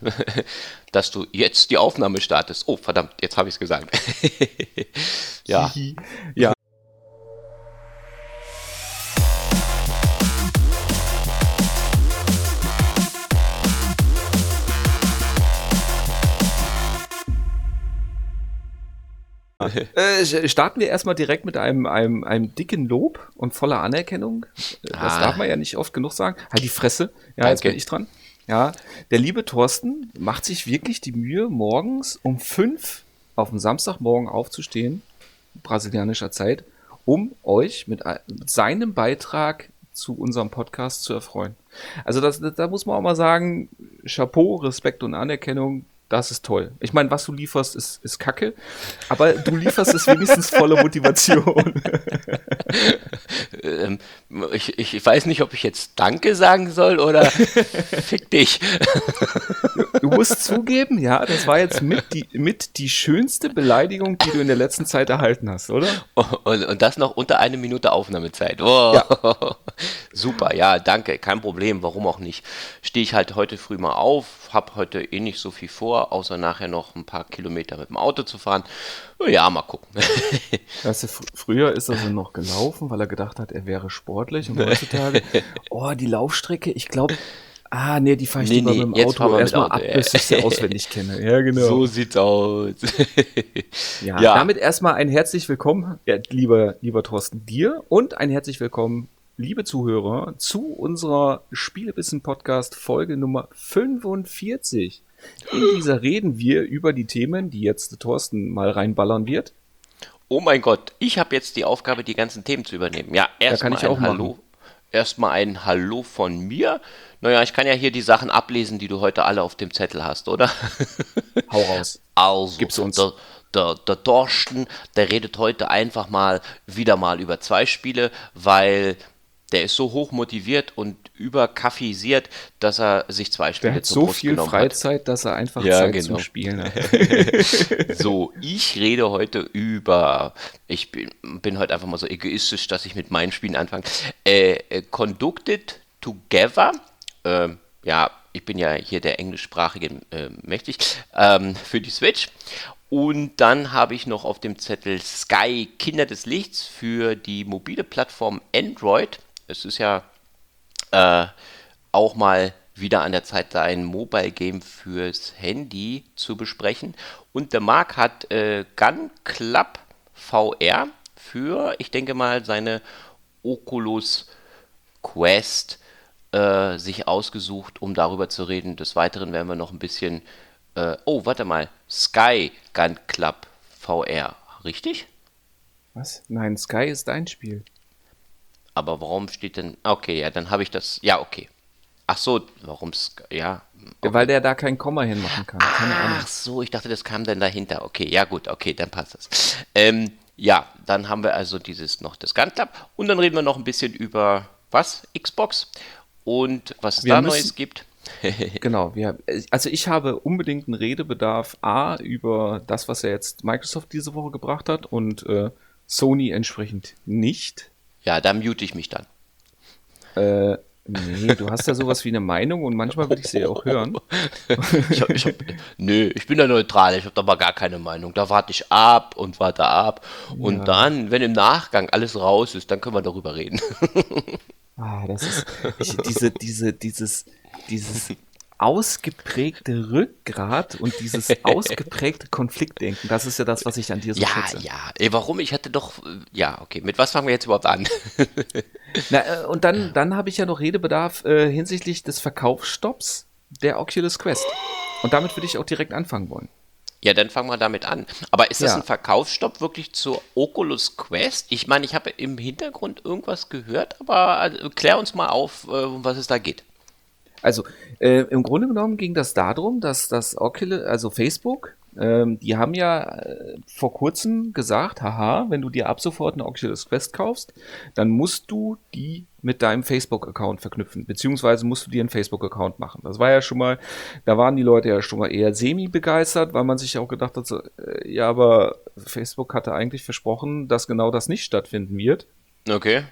dass du jetzt die Aufnahme startest. Oh, verdammt, jetzt habe ich es gesagt. ja. ja. Äh, starten wir erstmal direkt mit einem, einem, einem dicken Lob und voller Anerkennung. Das ah. darf man ja nicht oft genug sagen. Halt die Fresse. Ja, Danke. jetzt bin ich dran. Ja, der liebe Thorsten macht sich wirklich die Mühe, morgens um fünf auf dem Samstagmorgen aufzustehen, brasilianischer Zeit, um euch mit, seinem Beitrag zu unserem Podcast zu erfreuen. Also das, da muss man auch mal sagen, Chapeau, Respekt und Anerkennung das ist toll. Ich meine, was du lieferst, ist, ist Kacke, aber du lieferst es wenigstens voller Motivation. ähm, ich, ich weiß nicht, ob ich jetzt Danke sagen soll oder Fick dich. du musst zugeben, ja, das war jetzt mit die, mit die schönste Beleidigung, die du in der letzten Zeit erhalten hast, oder? Und, und das noch unter eine Minute Aufnahmezeit. Oh. Ja. Super, ja, danke, kein Problem, warum auch nicht. Stehe ich halt heute früh mal auf, habe heute eh nicht so viel vor, außer nachher noch ein paar Kilometer mit dem Auto zu fahren. Ja, mal gucken. Weißt du, fr früher ist er so noch gelaufen, weil er gedacht hat, er wäre sportlich. Und heutzutage, oh, die Laufstrecke, ich glaube, Ah, nee, die fahre ich nee, lieber nee, mit dem Auto erstmal ab, bis ich sie auswendig kenne. Ja, genau. So sieht's aus. ja, ja, damit erstmal ein herzlich willkommen, ja, lieber, lieber Thorsten, dir und ein herzlich willkommen liebe Zuhörer, zu unserer Spielebissen-Podcast Folge Nummer 45. In dieser reden wir über die Themen, die jetzt Thorsten mal reinballern wird. Oh mein Gott, ich habe jetzt die Aufgabe, die ganzen Themen zu übernehmen. Ja, erstmal ein auch Hallo. Erstmal ein Hallo von mir. Naja, ich kann ja hier die Sachen ablesen, die du heute alle auf dem Zettel hast, oder? Hau raus. Also, Gib's uns. Der, der, der Dorsten, der redet heute einfach mal wieder mal über zwei Spiele, weil der ist so hoch motiviert und überkaffeisiert, dass er sich zwei Spiele der hat so viel Freizeit, hat. dass er einfach ja, Zeit genau. zum Spielen hat. so, ich rede heute über, ich bin, bin heute einfach mal so egoistisch, dass ich mit meinen Spielen anfange. Äh, äh, Conducted Together, äh, ja, ich bin ja hier der englischsprachige äh, mächtig, ähm, für die Switch. Und dann habe ich noch auf dem Zettel Sky Kinder des Lichts für die mobile Plattform Android es ist ja äh, auch mal wieder an der Zeit, ein Mobile Game fürs Handy zu besprechen. Und der Marc hat äh, Gun Club VR für, ich denke mal, seine Oculus Quest äh, sich ausgesucht, um darüber zu reden. Des Weiteren werden wir noch ein bisschen. Äh, oh, warte mal. Sky Gun Club VR, richtig? Was? Nein, Sky ist dein Spiel. Aber warum steht denn. Okay, ja, dann habe ich das. Ja, okay. Ach so, warum es. Ja. Okay. Weil der da kein Komma hinmachen kann. Keine Ach so, ich dachte, das kam dann dahinter. Okay, ja, gut, okay, dann passt das. Ähm, ja, dann haben wir also dieses noch das Gun Club. Und dann reden wir noch ein bisschen über was? Xbox und was es wir da müssen, Neues gibt. genau, wir, also ich habe unbedingt einen Redebedarf A über das, was er jetzt Microsoft diese Woche gebracht hat und äh, Sony entsprechend nicht. Ja, da mute ich mich dann. Äh, nee, du hast ja sowas wie eine Meinung und manchmal würde ich sie ja auch hören. ich hab, ich hab, nö, ich bin da neutral, ich habe da mal gar keine Meinung. Da warte ich ab und warte ab. Und ja. dann, wenn im Nachgang alles raus ist, dann können wir darüber reden. ah, das ist ich, diese, diese, dieses, dieses ausgeprägte Rückgrat und dieses ausgeprägte Konfliktdenken. Das ist ja das, was ich an dir so ja, schätze. Ja, ja. Warum? Ich hatte doch, ja, okay. Mit was fangen wir jetzt überhaupt an? Na, äh, und dann, dann habe ich ja noch Redebedarf äh, hinsichtlich des Verkaufsstopps der Oculus Quest. Und damit würde ich auch direkt anfangen wollen. Ja, dann fangen wir damit an. Aber ist das ja. ein Verkaufsstopp wirklich zur Oculus Quest? Ich meine, ich habe im Hintergrund irgendwas gehört, aber also, klär uns mal auf, äh, um was es da geht. Also äh, im Grunde genommen ging das darum, dass das Oculus, also Facebook, ähm, die haben ja äh, vor kurzem gesagt, haha, wenn du dir ab sofort eine Oculus Quest kaufst, dann musst du die mit deinem Facebook-Account verknüpfen, beziehungsweise musst du dir einen Facebook-Account machen. Das war ja schon mal, da waren die Leute ja schon mal eher semi-begeistert, weil man sich auch gedacht hat, so, äh, ja, aber Facebook hatte eigentlich versprochen, dass genau das nicht stattfinden wird. Okay.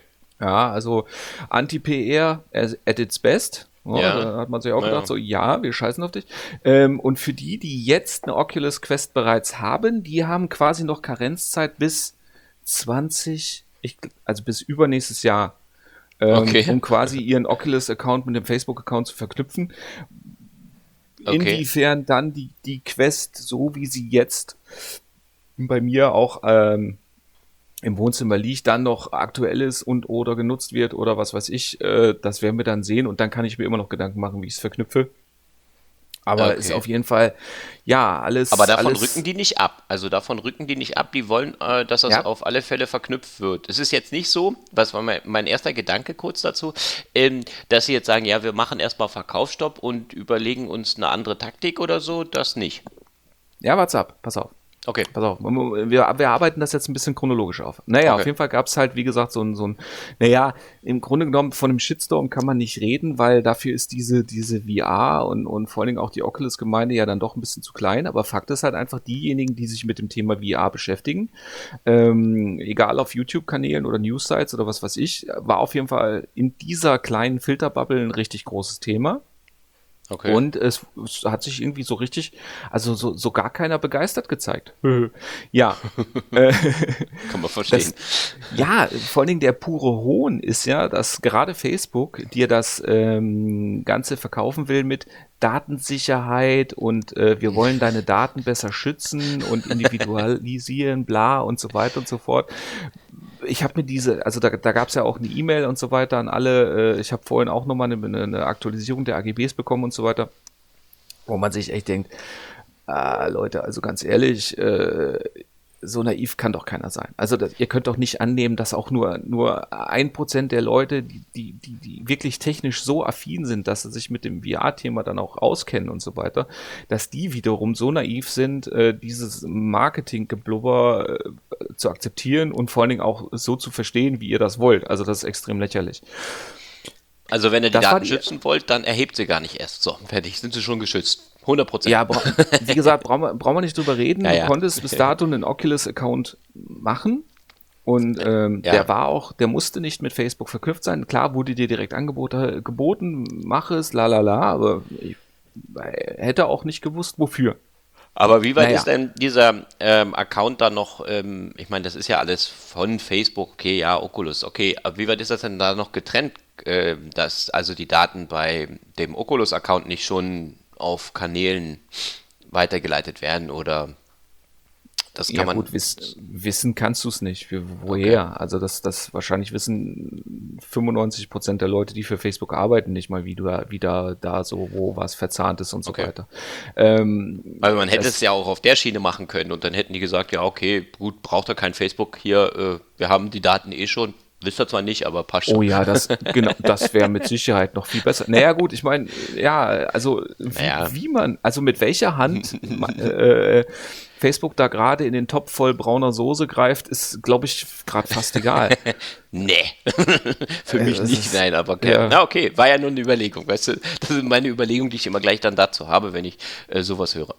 Ja, also Anti-PR at its best Oh, ja. Da hat man sich auch gedacht, ja. so, ja, wir scheißen auf dich. Ähm, und für die, die jetzt eine Oculus Quest bereits haben, die haben quasi noch Karenzzeit bis 20, ich, also bis übernächstes Jahr, ähm, okay. um quasi ihren Oculus-Account mit dem Facebook-Account zu verknüpfen. Okay. Inwiefern dann die, die Quest, so wie sie jetzt bei mir auch ähm, im Wohnzimmer liegt, dann noch aktuell ist und oder genutzt wird oder was weiß ich, äh, das werden wir dann sehen und dann kann ich mir immer noch Gedanken machen, wie ich es verknüpfe. Aber okay. ist auf jeden Fall, ja, alles. Aber davon alles rücken die nicht ab. Also davon rücken die nicht ab. Die wollen, äh, dass das ja. auf alle Fälle verknüpft wird. Es ist jetzt nicht so, was war mein, mein erster Gedanke kurz dazu, ähm, dass sie jetzt sagen, ja, wir machen erstmal Verkaufsstopp und überlegen uns eine andere Taktik oder so. Das nicht. Ja, warte ab, pass auf. Okay. Pass auf, wir, wir arbeiten das jetzt ein bisschen chronologisch auf. Naja, okay. auf jeden Fall gab es halt, wie gesagt, so ein, so ein, naja, im Grunde genommen von einem Shitstorm kann man nicht reden, weil dafür ist diese, diese VR und, und vor allen Dingen auch die Oculus-Gemeinde ja dann doch ein bisschen zu klein. Aber Fakt ist halt einfach, diejenigen, die sich mit dem Thema VR beschäftigen, ähm, egal auf YouTube-Kanälen oder News-Sites oder was weiß ich, war auf jeden Fall in dieser kleinen Filterbubble ein richtig großes Thema. Okay. Und es, es, hat sich irgendwie so richtig, also so, so gar keiner begeistert gezeigt. ja. Äh, Kann man verstehen. Das, ja, vor allen Dingen der pure Hohn ist ja, dass gerade Facebook dir das ähm, Ganze verkaufen will mit Datensicherheit und äh, wir wollen deine Daten besser schützen und individualisieren, bla und so weiter und so fort ich habe mir diese, also da, da gab es ja auch eine E-Mail und so weiter an alle. Äh, ich habe vorhin auch nochmal eine, eine Aktualisierung der AGBs bekommen und so weiter, wo man sich echt denkt, äh, Leute, also ganz ehrlich, äh, so naiv kann doch keiner sein. Also das, ihr könnt doch nicht annehmen, dass auch nur nur ein Prozent der Leute, die, die, die, die wirklich technisch so affin sind, dass sie sich mit dem VR-Thema dann auch auskennen und so weiter, dass die wiederum so naiv sind, äh, dieses Marketing-Geblubber äh, zu akzeptieren und vor allen Dingen auch so zu verstehen, wie ihr das wollt. Also das ist extrem lächerlich. Also wenn ihr die das Daten schützen wollt, dann erhebt sie gar nicht erst. So, fertig, sind sie schon geschützt. 100 Prozent. Ja, wie gesagt, brauchen wir, brauchen wir nicht drüber reden. Ja, ja. Du konntest bis dato einen Oculus-Account machen. Und ähm, ja. der war auch, der musste nicht mit Facebook verknüpft sein. Klar wurde dir direkt Angebote, geboten, mach es, la la la, aber ich hätte auch nicht gewusst, wofür. Aber wie weit naja. ist denn dieser ähm, Account da noch, ähm, ich meine, das ist ja alles von Facebook, okay, ja, Oculus, okay, aber wie weit ist das denn da noch getrennt, äh, dass also die Daten bei dem Oculus-Account nicht schon auf Kanälen weitergeleitet werden oder das kann ja, man. Gut, wiss, wissen kannst du es nicht. woher? Okay. Also das, das wahrscheinlich wissen 95 Prozent der Leute, die für Facebook arbeiten, nicht mal, wie du wie da, da so, wo was verzahnt ist und so okay. weiter. Ähm, also man hätte es ja auch auf der Schiene machen können und dann hätten die gesagt, ja, okay, gut, braucht er kein Facebook hier, äh, wir haben die Daten eh schon, Wisst ihr zwar nicht, aber passt Oh ja, das, genau, das wäre mit Sicherheit noch viel besser. Naja, gut, ich meine, ja, also wie, naja. wie, man, also mit welcher Hand äh, Facebook da gerade in den Topf voll brauner Soße greift, ist, glaube ich, gerade fast egal. nee, für mich nicht, nein, aber okay. Ja. Na okay, war ja nur eine Überlegung, weißt du, das ist meine Überlegung, die ich immer gleich dann dazu habe, wenn ich äh, sowas höre.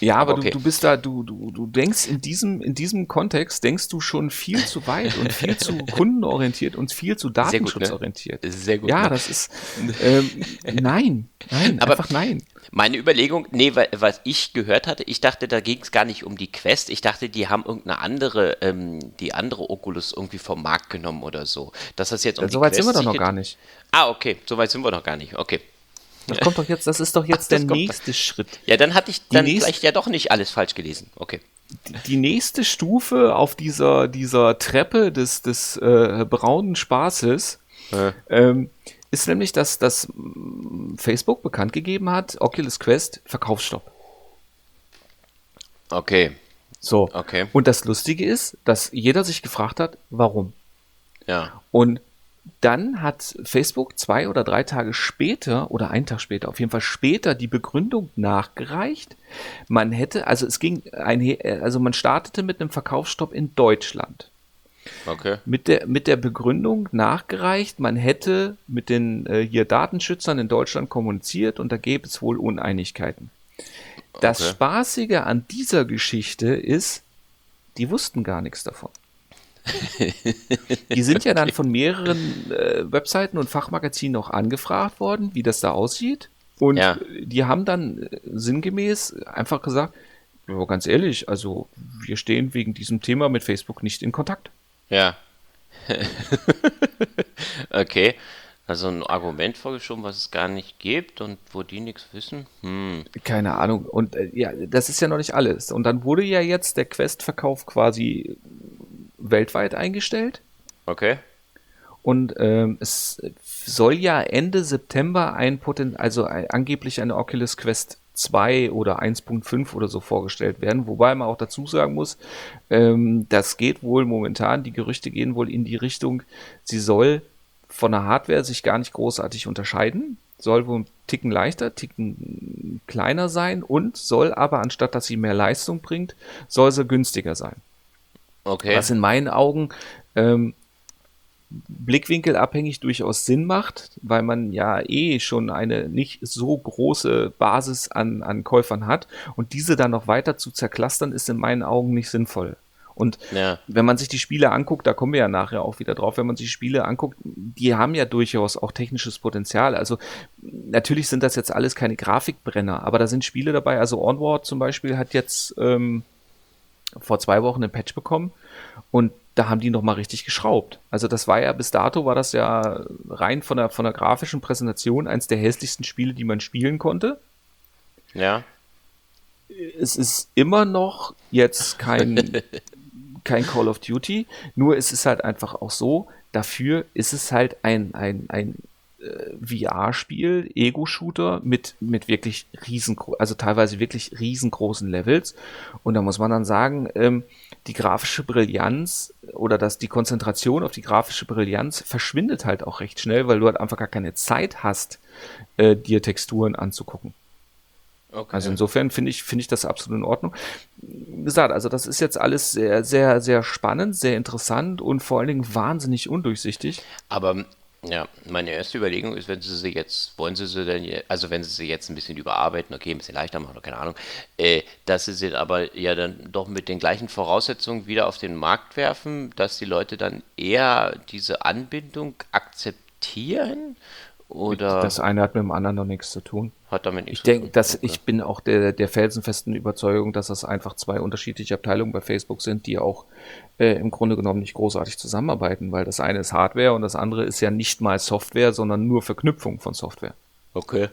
Ja, aber, aber okay. du, du bist da, du, du, du denkst in diesem, in diesem Kontext, denkst du schon viel zu weit und viel zu kundenorientiert und viel zu datenschutzorientiert. Sehr gut, ne? Sehr gut. Ja, ne? das ist, ähm, nein, nein, aber einfach nein. Meine Überlegung, nee, was ich gehört hatte, ich dachte, da ging es gar nicht um die Quest. Ich dachte, die haben irgendeine andere, ähm, die andere Oculus irgendwie vom Markt genommen oder so. Dass das jetzt um ja, so weit sind wir doch noch gar nicht. Ah, okay, so weit sind wir noch gar nicht. Okay. Das kommt doch jetzt, das ist doch jetzt Ach, der nächste Schritt. Ja, dann hatte ich dann nächste, vielleicht ja doch nicht alles falsch gelesen. Okay. Die nächste Stufe auf dieser, dieser Treppe des, des äh, braunen Spaßes äh. ähm, ist nämlich, dass, dass Facebook bekannt gegeben hat, Oculus Quest Verkaufsstopp. Okay. So. Okay. Und das Lustige ist, dass jeder sich gefragt hat, warum. Ja. Und dann hat Facebook zwei oder drei Tage später oder einen Tag später, auf jeden Fall später, die Begründung nachgereicht. Man hätte, also es ging ein, also man startete mit einem Verkaufsstopp in Deutschland. Okay. Mit der, mit der Begründung nachgereicht, man hätte mit den äh, hier Datenschützern in Deutschland kommuniziert und da gäbe es wohl Uneinigkeiten. Das okay. Spaßige an dieser Geschichte ist, die wussten gar nichts davon. die sind ja dann von mehreren äh, Webseiten und Fachmagazinen auch angefragt worden, wie das da aussieht. Und ja. die haben dann äh, sinngemäß einfach gesagt, ja, ganz ehrlich, also wir stehen wegen diesem Thema mit Facebook nicht in Kontakt. Ja. okay. Also ein Argument vorgeschoben, was es gar nicht gibt und wo die nichts wissen? Hm. Keine Ahnung. Und äh, ja, das ist ja noch nicht alles. Und dann wurde ja jetzt der Quest-Verkauf quasi weltweit eingestellt. Okay. Und ähm, es soll ja Ende September ein Potent also ein, angeblich eine Oculus Quest 2 oder 1.5 oder so vorgestellt werden. Wobei man auch dazu sagen muss, ähm, das geht wohl momentan, die Gerüchte gehen wohl in die Richtung, sie soll von der Hardware sich gar nicht großartig unterscheiden, soll wohl ein Ticken leichter, Ticken kleiner sein und soll aber, anstatt dass sie mehr Leistung bringt, soll sie günstiger sein. Okay. Was in meinen Augen ähm, blickwinkelabhängig durchaus Sinn macht, weil man ja eh schon eine nicht so große Basis an, an Käufern hat und diese dann noch weiter zu zerklustern, ist in meinen Augen nicht sinnvoll. Und ja. wenn man sich die Spiele anguckt, da kommen wir ja nachher auch wieder drauf, wenn man sich die Spiele anguckt, die haben ja durchaus auch technisches Potenzial. Also natürlich sind das jetzt alles keine Grafikbrenner, aber da sind Spiele dabei. Also Onward zum Beispiel hat jetzt ähm, vor zwei Wochen ein Patch bekommen und da haben die nochmal richtig geschraubt. Also das war ja bis dato war das ja rein von der von der grafischen Präsentation eins der hässlichsten Spiele, die man spielen konnte. Ja. Es ist immer noch jetzt kein kein Call of Duty, nur ist es halt einfach auch so, dafür ist es halt ein, ein, ein VR-Spiel, Ego-Shooter mit, mit wirklich riesengroßen, also teilweise wirklich riesengroßen Levels. Und da muss man dann sagen, ähm, die grafische Brillanz oder dass die Konzentration auf die grafische Brillanz verschwindet halt auch recht schnell, weil du halt einfach gar keine Zeit hast, äh, dir Texturen anzugucken. Okay. Also insofern finde ich, finde ich das absolut in Ordnung. Wie gesagt, also das ist jetzt alles sehr, sehr, sehr spannend, sehr interessant und vor allen Dingen wahnsinnig undurchsichtig. Aber ja, meine erste Überlegung ist, wenn sie sie jetzt, wollen sie sie denn, also wenn sie sie jetzt ein bisschen überarbeiten, okay, ein bisschen leichter machen, keine Ahnung, äh, dass sie sie aber ja dann doch mit den gleichen Voraussetzungen wieder auf den Markt werfen, dass die Leute dann eher diese Anbindung akzeptieren oder das eine hat mit dem anderen noch nichts zu tun. Hat damit nichts ich zu tun. Dass, okay. Ich bin auch der, der felsenfesten Überzeugung, dass das einfach zwei unterschiedliche Abteilungen bei Facebook sind, die auch äh, im Grunde genommen nicht großartig zusammenarbeiten, weil das eine ist Hardware und das andere ist ja nicht mal Software, sondern nur Verknüpfung von Software. Okay.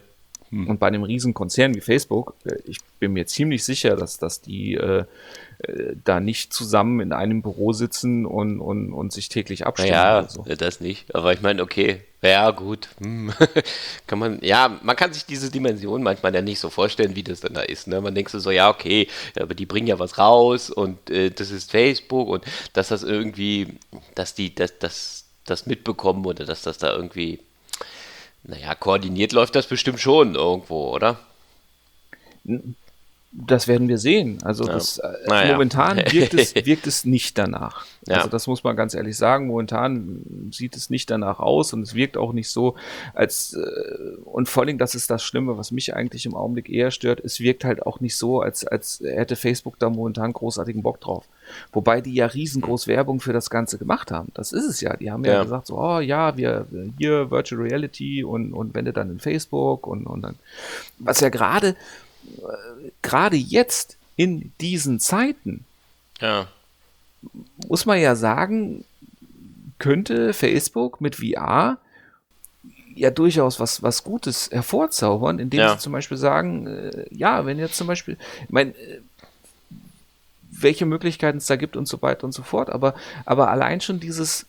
Hm. Und bei einem riesen Konzern wie Facebook, äh, ich bin mir ziemlich sicher, dass, dass die äh, äh, da nicht zusammen in einem Büro sitzen und, und, und sich täglich abstimmen. Ja, so. das nicht. Aber ich meine, okay, ja gut, hm. kann man, ja, man kann sich diese Dimension manchmal ja nicht so vorstellen, wie das dann da ist. Ne? Man denkt so, ja, okay, aber die bringen ja was raus und äh, das ist Facebook und dass das irgendwie, dass die, dass das, das mitbekommen oder dass das da irgendwie naja, koordiniert läuft das bestimmt schon irgendwo, oder? Das werden wir sehen. Also ja. das, äh, naja. momentan wirkt es, wirkt es nicht danach. Ja. Also das muss man ganz ehrlich sagen. Momentan sieht es nicht danach aus und es wirkt auch nicht so, als äh, und vor allem, das ist das Schlimme, was mich eigentlich im Augenblick eher stört. Es wirkt halt auch nicht so, als, als hätte Facebook da momentan großartigen Bock drauf. Wobei die ja riesengroß Werbung für das Ganze gemacht haben. Das ist es ja. Die haben ja, ja gesagt, so, oh ja, wir hier Virtual Reality und, und wenn du dann in Facebook und, und dann, was ja gerade gerade jetzt in diesen Zeiten, ja. muss man ja sagen, könnte Facebook mit VR ja durchaus was, was Gutes hervorzaubern, indem ja. sie zum Beispiel sagen, äh, ja, wenn jetzt zum Beispiel, ich meine, äh, welche Möglichkeiten es da gibt und so weiter und so fort, aber, aber allein schon dieses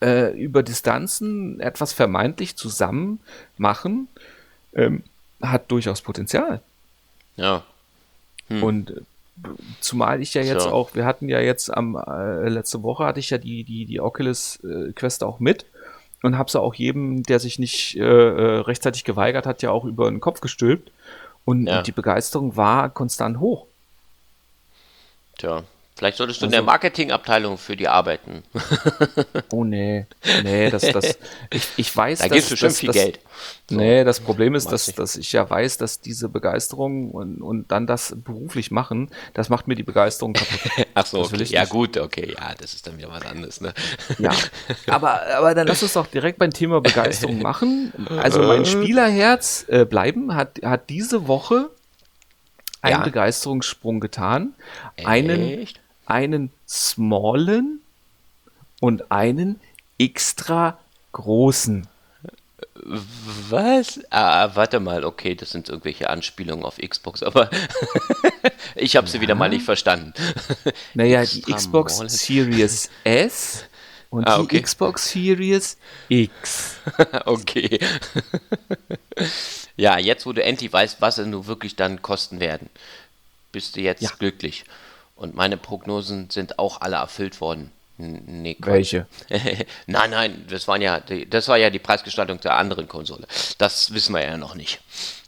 äh, über Distanzen etwas vermeintlich zusammen machen, ähm, hat durchaus Potenzial. Ja. Hm. Und äh, zumal ich ja jetzt so. auch, wir hatten ja jetzt am äh, letzte Woche hatte ich ja die die die Oculus äh, Quest auch mit und habe sie auch jedem, der sich nicht äh, äh, rechtzeitig geweigert hat, ja auch über den Kopf gestülpt und, ja. und die Begeisterung war konstant hoch. Tja, Vielleicht solltest du also, in der also- Marketingabteilung für die arbeiten. oh nee, nee, das, das, ich, ich weiß, da dass, gibst du schon viel das, Geld. So, nee, das Problem ist, dass, dass ich ja weiß, dass diese Begeisterung und, und dann das beruflich machen, das macht mir die Begeisterung kaputt. Ach so, okay. ja gut, okay, ja, das ist dann wieder was anderes, ne? Ja, aber, aber dann lass uns doch direkt beim Thema Begeisterung machen. Also mein Spielerherz äh, bleiben hat, hat diese Woche einen ja. Begeisterungssprung getan. Einen, einen smallen und einen extra großen. Was? Ah, warte mal, okay, das sind irgendwelche Anspielungen auf Xbox, aber ich habe sie ja. wieder mal nicht verstanden. Naja, die Xbox Series S und ah, okay. die Xbox Series X. okay. ja, jetzt wo du endlich weißt, was sie nur wirklich dann kosten werden, bist du jetzt ja. glücklich. Und meine Prognosen sind auch alle erfüllt worden. Nee, Welche? nein, nein, das, waren ja die, das war ja die Preisgestaltung der anderen Konsole. Das wissen wir ja noch nicht.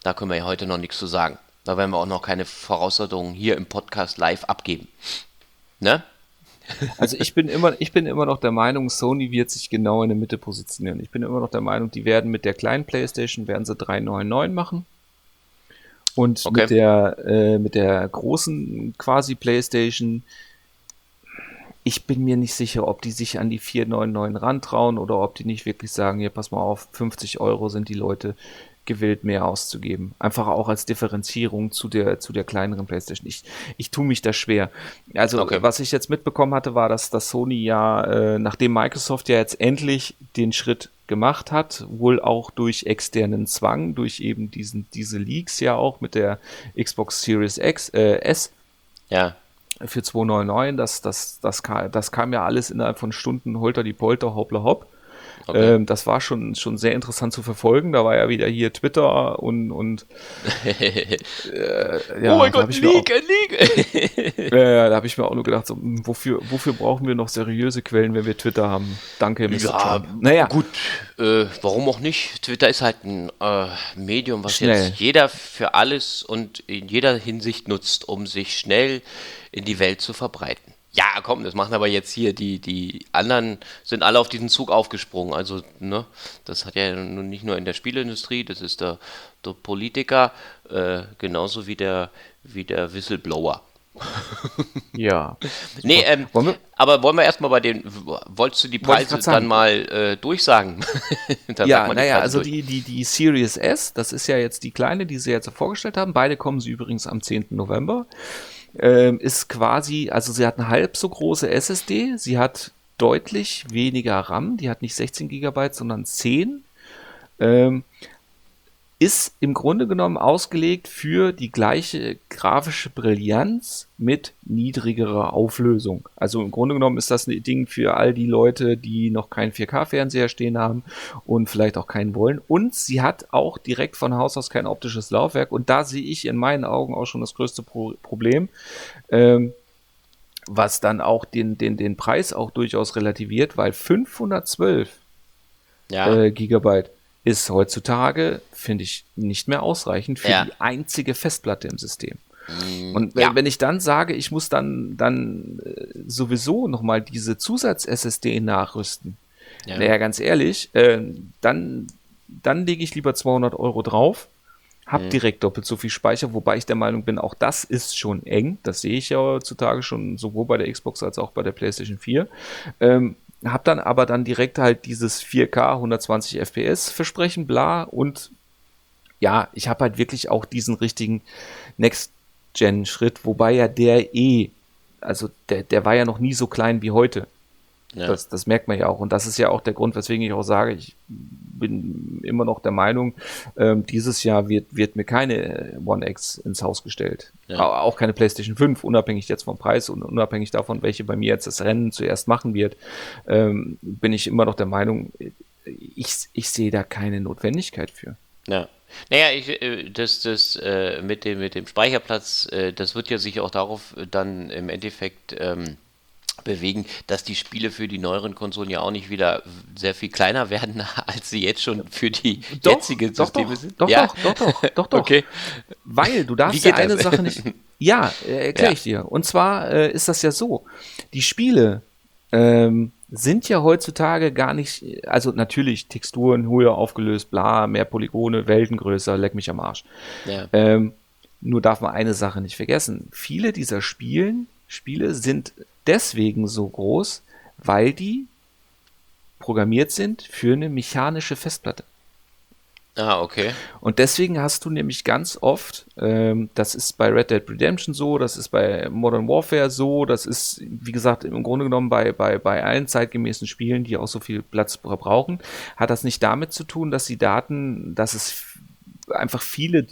Da können wir ja heute noch nichts zu sagen. Da werden wir auch noch keine Voraussetzungen hier im Podcast live abgeben. Ne? Also ich bin immer, ich bin immer noch der Meinung, Sony wird sich genau in der Mitte positionieren. Ich bin immer noch der Meinung, die werden mit der kleinen PlayStation werden sie 399 machen. Und okay. mit der äh, mit der großen quasi PlayStation, ich bin mir nicht sicher, ob die sich an die 499 rantrauen oder ob die nicht wirklich sagen, hier pass mal auf, 50 Euro sind die Leute gewillt, mehr auszugeben. Einfach auch als Differenzierung zu der, zu der kleineren PlayStation. Ich, ich tue mich da schwer. Also, okay. was ich jetzt mitbekommen hatte, war, dass, dass Sony ja, äh, nachdem Microsoft ja jetzt endlich den Schritt gemacht hat, wohl auch durch externen Zwang, durch eben diesen, diese Leaks ja auch mit der Xbox Series X, äh, S. Ja. Für 299, das, das, das, kam, das kam ja alles innerhalb von Stunden, holter die Polter, hoppla hopp. Okay. Ähm, das war schon, schon sehr interessant zu verfolgen. Da war ja wieder hier Twitter und, und äh, ja, oh mein Gott, Leak, Leak! äh, da habe ich mir auch nur gedacht, so, hm, wofür, wofür brauchen wir noch seriöse Quellen, wenn wir Twitter haben? Danke, Mr. Ja, Trump. Naja. Gut, äh, warum auch nicht? Twitter ist halt ein äh, Medium, was schnell. jetzt jeder für alles und in jeder Hinsicht nutzt, um sich schnell in die Welt zu verbreiten. Ja, komm, das machen aber jetzt hier die, die anderen, sind alle auf diesen Zug aufgesprungen. Also, ne, das hat ja nun nicht nur in der Spielindustrie, das ist der, der Politiker, äh, genauso wie der, wie der Whistleblower. ja. nee, ähm, wollen wir? aber wollen wir erstmal bei den, wolltest du die Preise dann mal äh, durchsagen? ja, naja, also durch. die, die, die Series S, das ist ja jetzt die kleine, die sie jetzt vorgestellt haben. Beide kommen sie übrigens am 10. November ähm, ist quasi, also sie hat eine halb so große SSD, sie hat deutlich weniger RAM, die hat nicht 16 GB, sondern 10. Ähm, ist im Grunde genommen ausgelegt für die gleiche grafische Brillanz mit niedrigerer Auflösung. Also im Grunde genommen ist das ein Ding für all die Leute, die noch keinen 4K-Fernseher stehen haben und vielleicht auch keinen wollen. Und sie hat auch direkt von Haus aus kein optisches Laufwerk. Und da sehe ich in meinen Augen auch schon das größte Pro Problem. Ähm, was dann auch den, den, den Preis auch durchaus relativiert, weil 512 ja. äh, Gigabyte ist heutzutage, finde ich, nicht mehr ausreichend für ja. die einzige Festplatte im System. Mm, Und wenn, ja. wenn, ich dann sage, ich muss dann, dann äh, sowieso nochmal diese Zusatz-SSD nachrüsten, ja. naja, ganz ehrlich, äh, dann, dann lege ich lieber 200 Euro drauf, habe mhm. direkt doppelt so viel Speicher, wobei ich der Meinung bin, auch das ist schon eng. Das sehe ich ja heutzutage schon sowohl bei der Xbox als auch bei der PlayStation 4. Ähm, hab dann aber dann direkt halt dieses 4K 120 FPS Versprechen, bla und ja, ich habe halt wirklich auch diesen richtigen Next-Gen-Schritt, wobei ja der eh, also der, der war ja noch nie so klein wie heute. Ja. Das, das merkt man ja auch. Und das ist ja auch der Grund, weswegen ich auch sage, ich bin immer noch der Meinung, ähm, dieses Jahr wird, wird mir keine One X ins Haus gestellt. Ja. Auch keine PlayStation 5, unabhängig jetzt vom Preis und unabhängig davon, welche bei mir jetzt das Rennen zuerst machen wird, ähm, bin ich immer noch der Meinung, ich, ich sehe da keine Notwendigkeit für. Ja. Naja, ich, äh, das, das äh, mit, dem, mit dem Speicherplatz, äh, das wird ja sich auch darauf dann im Endeffekt ähm, bewegen, dass die Spiele für die neueren Konsolen ja auch nicht wieder sehr viel kleiner werden, als sie jetzt schon für die doch, jetzigen doch, Systeme doch, sind. Doch, ja? doch, doch, doch, doch, doch. Okay. Weil du darfst ja eine das? Sache nicht. Ja, äh, erkläre ja. ich dir. Und zwar äh, ist das ja so: Die Spiele ähm, sind ja heutzutage gar nicht, also natürlich Texturen höher aufgelöst, bla, mehr Polygone, Welten größer, leck mich am Arsch. Ja. Ähm, nur darf man eine Sache nicht vergessen. Viele dieser Spielen, Spiele sind deswegen so groß, weil die programmiert sind für eine mechanische Festplatte. Ah, okay. Und deswegen hast du nämlich ganz oft, ähm, das ist bei Red Dead Redemption so, das ist bei Modern Warfare so, das ist, wie gesagt, im Grunde genommen bei, bei, bei allen zeitgemäßen Spielen, die auch so viel Platz brauchen, hat das nicht damit zu tun, dass die Daten, dass es einfach viele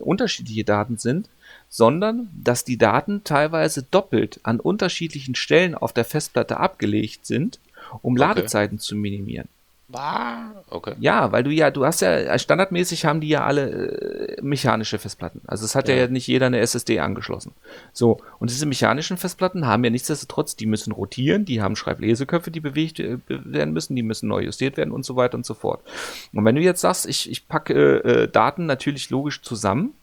unterschiedliche Daten sind, sondern dass die Daten teilweise doppelt an unterschiedlichen Stellen auf der Festplatte abgelegt sind, um okay. Ladezeiten zu minimieren. Okay. Ja, weil du ja, du hast ja, standardmäßig haben die ja alle äh, mechanische Festplatten. Also es hat ja. ja. nicht jeder eine SSD angeschlossen. So, und diese mechanischen Festplatten haben ja nichtsdestotrotz, die müssen rotieren, die haben Schreibleseköpfe, die bewegt äh, werden müssen, die müssen neu justiert werden und so weiter und so fort. Und wenn du jetzt sagst, ich, ich packe äh, Daten natürlich logisch zusammen,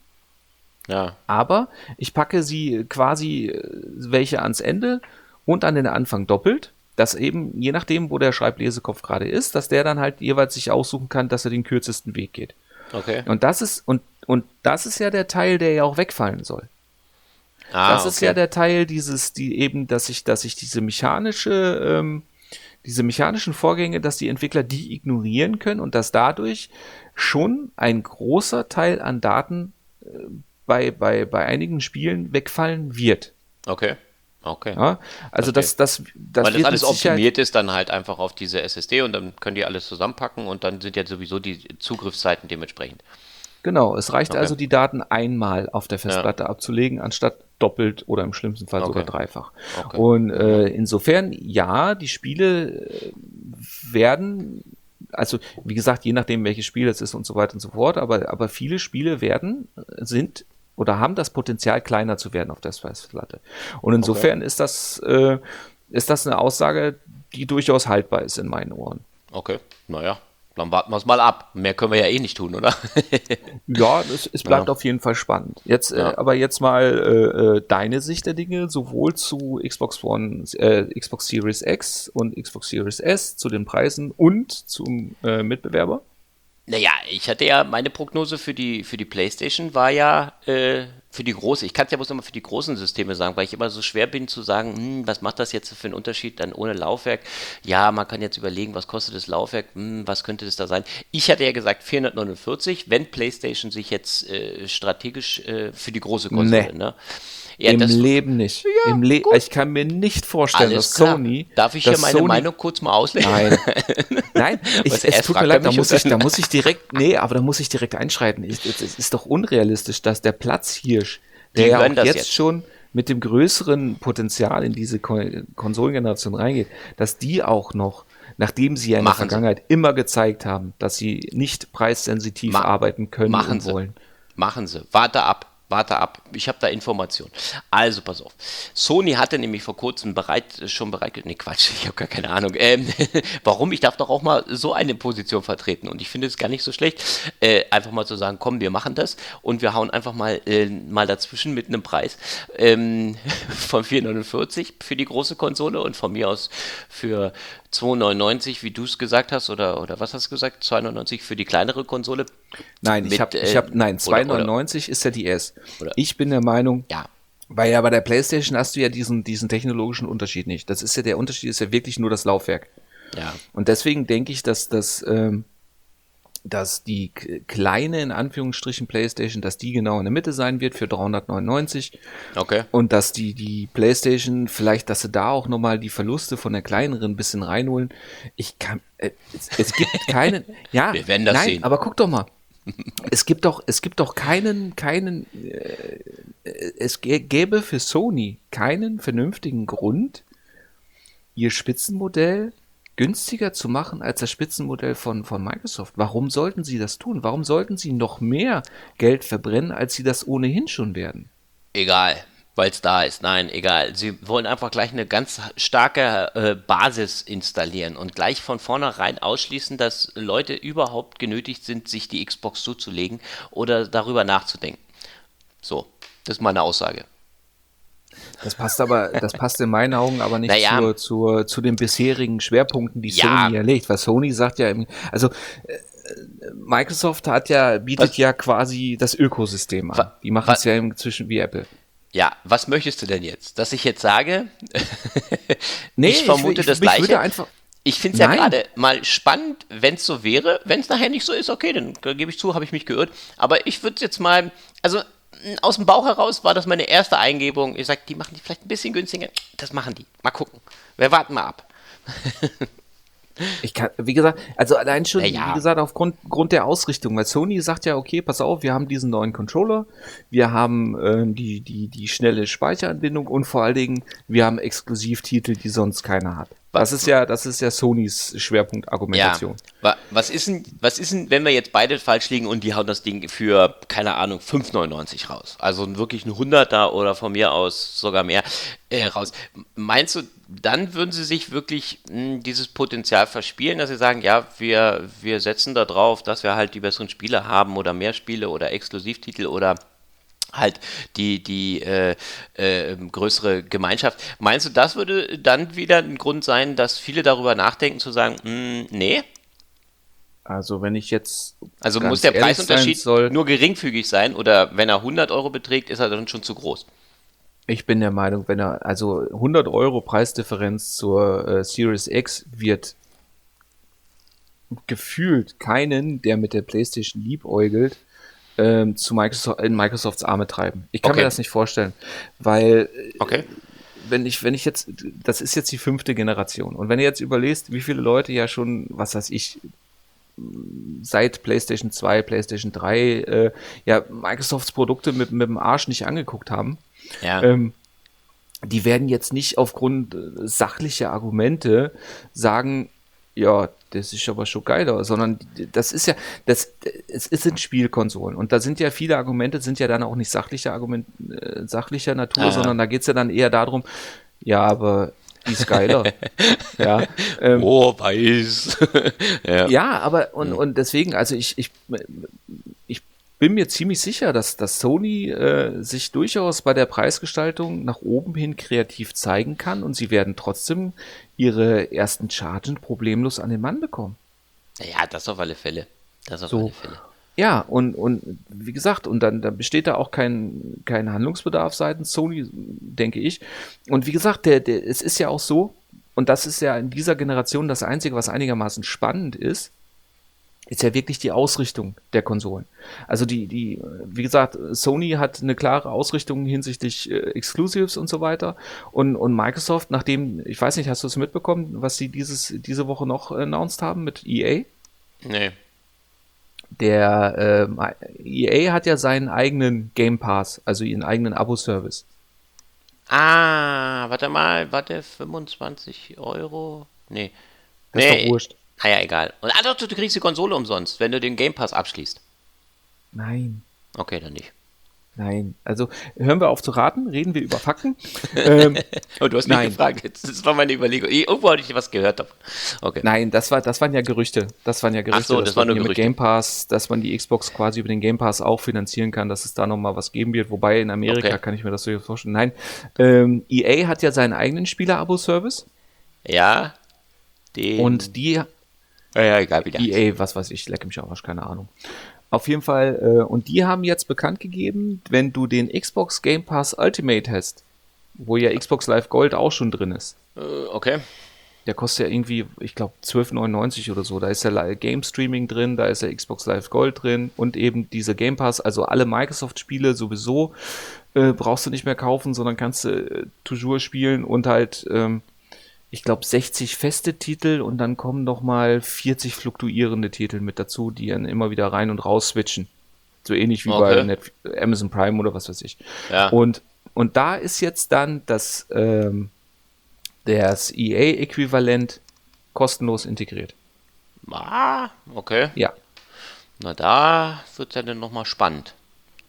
ja. aber ich packe sie quasi äh, welche ans Ende und an den Anfang doppelt, dass eben, je nachdem, wo der Schreiblesekopf gerade ist, dass der dann halt jeweils sich aussuchen kann, dass er den kürzesten Weg geht. Okay. Und das ist, und, und das ist ja der Teil, der ja auch wegfallen soll. Ah, das ist okay. ja der Teil dieses, die eben, dass ich, dass ich diese mechanische, ähm, diese mechanischen Vorgänge, dass die Entwickler die ignorieren können und dass dadurch schon ein großer Teil an Daten äh, bei, bei, bei einigen Spielen wegfallen wird. Okay. Okay. Ja, also das, das, das Weil das alles optimiert ist, dann halt einfach auf diese SSD und dann können die alles zusammenpacken und dann sind ja sowieso die Zugriffszeiten dementsprechend. Genau, es reicht okay. also, die Daten einmal auf der Festplatte ja. abzulegen, anstatt doppelt oder im schlimmsten Fall okay. sogar dreifach. Okay. Und äh, insofern, ja, die Spiele äh, werden, also wie gesagt, je nachdem, welches Spiel es ist und so weiter und so fort, aber, aber viele Spiele werden, sind oder haben das Potenzial, kleiner zu werden auf der Festplatte. Und insofern okay. ist das, äh, ist das eine Aussage, die durchaus haltbar ist in meinen Ohren. Okay, naja, dann warten wir es mal ab. Mehr können wir ja eh nicht tun, oder? ja, es, es bleibt ja. auf jeden Fall spannend. Jetzt, äh, ja. äh, aber jetzt mal äh, äh, deine Sicht der Dinge, sowohl zu Xbox One, äh, Xbox Series X und Xbox Series S, zu den Preisen und zum äh, Mitbewerber. Naja, ich hatte ja, meine Prognose für die, für die Playstation war ja äh, für die große, ich kann es ja bloß nochmal für die großen Systeme sagen, weil ich immer so schwer bin zu sagen, hm, was macht das jetzt für einen Unterschied dann ohne Laufwerk? Ja, man kann jetzt überlegen, was kostet das Laufwerk, hm, was könnte das da sein? Ich hatte ja gesagt 449, wenn PlayStation sich jetzt äh, strategisch äh, für die große Konsole, nee. ne? Ja, Im Leben nicht. Ja, Im Le ich kann mir nicht vorstellen, Alles dass klar. Sony. Darf ich hier meine Sony Meinung kurz mal auslegen? Nein. Nein, ich, es tut mir leid, da muss, ich, da muss ich direkt, nee, aber da muss ich direkt einschreiten. es ist doch unrealistisch, dass der Platzhirsch, der ja auch jetzt, jetzt schon mit dem größeren Potenzial in diese Konsolengeneration reingeht, dass die auch noch nachdem sie ja in Machen der Vergangenheit sie. immer gezeigt haben, dass sie nicht preissensitiv Ma arbeiten können Machen und wollen. Sie. Machen sie. Warte ab. Warte ab, ich habe da Informationen. Also pass auf. Sony hatte nämlich vor kurzem bereit, schon bereit, nee Quatsch, ich habe gar keine Ahnung. Ähm, warum? Ich darf doch auch mal so eine Position vertreten und ich finde es gar nicht so schlecht, äh, einfach mal zu sagen, komm, wir machen das und wir hauen einfach mal, äh, mal dazwischen mit einem Preis ähm, von 4,49 für die große Konsole und von mir aus für 2,99, wie du es gesagt hast, oder, oder was hast du gesagt? 2,99 für die kleinere Konsole? Nein, mit, ich habe, ich hab, nein, 2,99 ist ja die S. Oder, ich bin der Meinung, ja. Weil ja bei der PlayStation hast du ja diesen, diesen technologischen Unterschied nicht. Das ist ja der Unterschied, ist ja wirklich nur das Laufwerk. Ja. Und deswegen denke ich, dass das, ähm, dass die kleine, in Anführungsstrichen, PlayStation, dass die genau in der Mitte sein wird für 399. Okay. Und dass die, die PlayStation, vielleicht, dass sie da auch nochmal die Verluste von der kleineren ein bisschen reinholen. Ich kann, äh, es, es, gibt keinen, ja, Wir werden das nein, sehen. aber guck doch mal. Es gibt doch, es gibt doch keinen, keinen, äh, es gäbe für Sony keinen vernünftigen Grund, ihr Spitzenmodell günstiger zu machen als das Spitzenmodell von, von Microsoft. Warum sollten sie das tun? Warum sollten sie noch mehr Geld verbrennen, als sie das ohnehin schon werden? Egal. Weil es da ist. Nein, egal. Sie wollen einfach gleich eine ganz starke äh, Basis installieren und gleich von vornherein ausschließen, dass Leute überhaupt genötigt sind, sich die Xbox zuzulegen oder darüber nachzudenken. So, das ist meine Aussage. Das passt aber, das passt in meinen Augen aber nicht Naja. zur, zur, zu den bisherigen Schwerpunkten, die Ja. Sony erlegt. Weil Sony sagt ja, im- also äh, Microsoft hat ja, bietet Was? ja quasi das Ökosystem an. Die machen es ja inzwischen wie Apple. Ja, was möchtest du denn jetzt? Dass ich jetzt sage, Nee, ich vermute ich- das mich würde Gleiche. Ich finde es ja gerade mal spannend, wenn es so wäre. Wenn es nachher nicht so ist, okay, dann gebe ich zu, habe ich mich geirrt. Aber ich würde jetzt mal, also aus dem Bauch heraus war das meine erste Eingebung. Ich sage, die machen die vielleicht ein bisschen günstiger. Das machen die. Mal gucken. Wir warten mal ab. Ich kann, wie gesagt, also allein schon, Na ja. wie gesagt, aufgrund Grund der Ausrichtung, weil Sony sagt ja, okay, pass auf, wir haben diesen neuen Controller, wir haben ähm, die, die, die schnelle Speicheranbindung und vor allen Dingen, wir haben Exklusivtitel, die sonst keiner hat. Das ist ja, das ist ja Sonys Schwerpunktargumentation. Wa- Was ist, denn, was ist denn, wenn wir jetzt beide falsch liegen und die hauen das Ding für, keine Ahnung, 5,99 raus? Also wirklich ein 100er oder von mir aus sogar mehr äh, raus. Meinst du, dann würden sie sich wirklich mh, dieses Potenzial verspielen, dass sie sagen, ja, wir, wir setzen da drauf, dass wir halt die besseren Spiele haben oder mehr Spiele oder Exklusivtitel oder halt die, die äh, äh, größere Gemeinschaft. Meinst du, das würde dann wieder ein Grund sein, dass viele darüber nachdenken, zu sagen, mh, nee, Also wenn ich jetzt also muss der Preisunterschied soll, nur geringfügig sein oder wenn er 100 Euro beträgt, ist er dann schon zu groß. ich bin der Meinung, wenn er, also 100 Euro Preisdifferenz zur äh, Series X wird gefühlt keinen, der mit der PlayStation liebäugelt, ähm, zu Microsoft, in Microsofts Arme treiben. Ich kann Okay. mir das nicht vorstellen, weil äh, Okay. wenn ich, wenn ich jetzt, das ist jetzt die fünfte Generation. Und wenn du jetzt überlegst, wie viele Leute ja schon, was weiß ich, seit PlayStation 2, PlayStation 3, äh, ja, Microsofts Produkte mit, mit dem Arsch nicht angeguckt haben, Ja. ähm, die werden jetzt nicht aufgrund äh, sachlicher Argumente sagen, ja, das ist aber schon geiler, sondern das ist ja, das, es es sind Spielkonsolen und da sind ja viele Argumente, sind ja dann auch nicht sachlicher Argument, äh, sachlicher Natur, Aha. sondern da geht's ja dann eher darum, ja, aber die ist geiler. ja, ähm, oh, weiß. ja. ja, aber und, und deswegen, also ich, ich, ich bin mir ziemlich sicher, dass, dass Sony äh, sich durchaus bei der Preisgestaltung nach oben hin kreativ zeigen kann und sie werden trotzdem ihre ersten Chargen problemlos an den Mann bekommen. ja, das auf alle Fälle. Das auf So. alle Fälle. Ja, und, und wie gesagt, und dann, dann besteht da auch kein, kein Handlungsbedarf seitens Sony, denke ich. Und wie gesagt, der, der, es ist ja auch so, und das ist ja in dieser Generation das Einzige, was einigermaßen spannend ist, ist ja wirklich die Ausrichtung der Konsolen. Also die, die, wie gesagt, Sony hat eine klare Ausrichtung hinsichtlich äh, Exclusives und so weiter. Und, und Microsoft, nachdem, ich weiß nicht, hast du es mitbekommen, was sie dieses, diese Woche noch announced haben mit EA? Nee. Der ähm, EA hat ja seinen eigenen Game Pass, also ihren eigenen Abo-Service. Ah, warte mal, warte, 25 Euro? Nee. Das ist doch wurscht. Ah ja, egal. Und ah, doch, du kriegst die Konsole umsonst, wenn du den Game Pass abschließt. Nein, Okay, dann nicht. nein. Also hören wir auf zu raten, reden wir über Fakten. ähm, Oh, du hast mich Nein. gefragt, das war meine Überlegung. Ich- Irgendwo hatte ich was gehört davon. Okay. nein, das war, das waren ja Gerüchte. Das waren ja Gerüchte, so, das dass waren man nur hier mit Gerüchte. Game Pass, dass man die Xbox quasi über den Game Pass auch finanzieren kann, dass es da nochmal was geben wird. Wobei in Amerika Okay. kann ich mir das so vorstellen. Nein, ähm, EA hat ja seinen eigenen Spieler-Abo-Service Ja. Den, und die ja, ja, egal wie der. EA, was weiß ich, leck mich auch, keine Ahnung. Auf jeden Fall, äh, und die haben jetzt bekannt gegeben, wenn du den Xbox Game Pass Ultimate hast, wo ja Xbox Live Gold auch schon drin ist, Äh, okay. der kostet ja irgendwie, ich glaube, 12,99 oder so. Da ist ja Game Streaming drin, da ist ja Xbox Live Gold drin und eben diese Game Pass, also alle Microsoft-Spiele sowieso äh, brauchst du nicht mehr kaufen, sondern kannst du äh, toujours spielen und halt, ähm, ich glaube, 60 feste Titel und dann kommen noch mal 40 fluktuierende Titel mit dazu, die dann immer wieder rein und raus switchen. So ähnlich wie bei Okay. Netf Amazon Prime oder was weiß ich. Ja. Und, und da ist jetzt dann das, ähm, das EA-Äquivalent kostenlos integriert. Ah, okay. Ja. Na, da wird es ja dann nochmal spannend.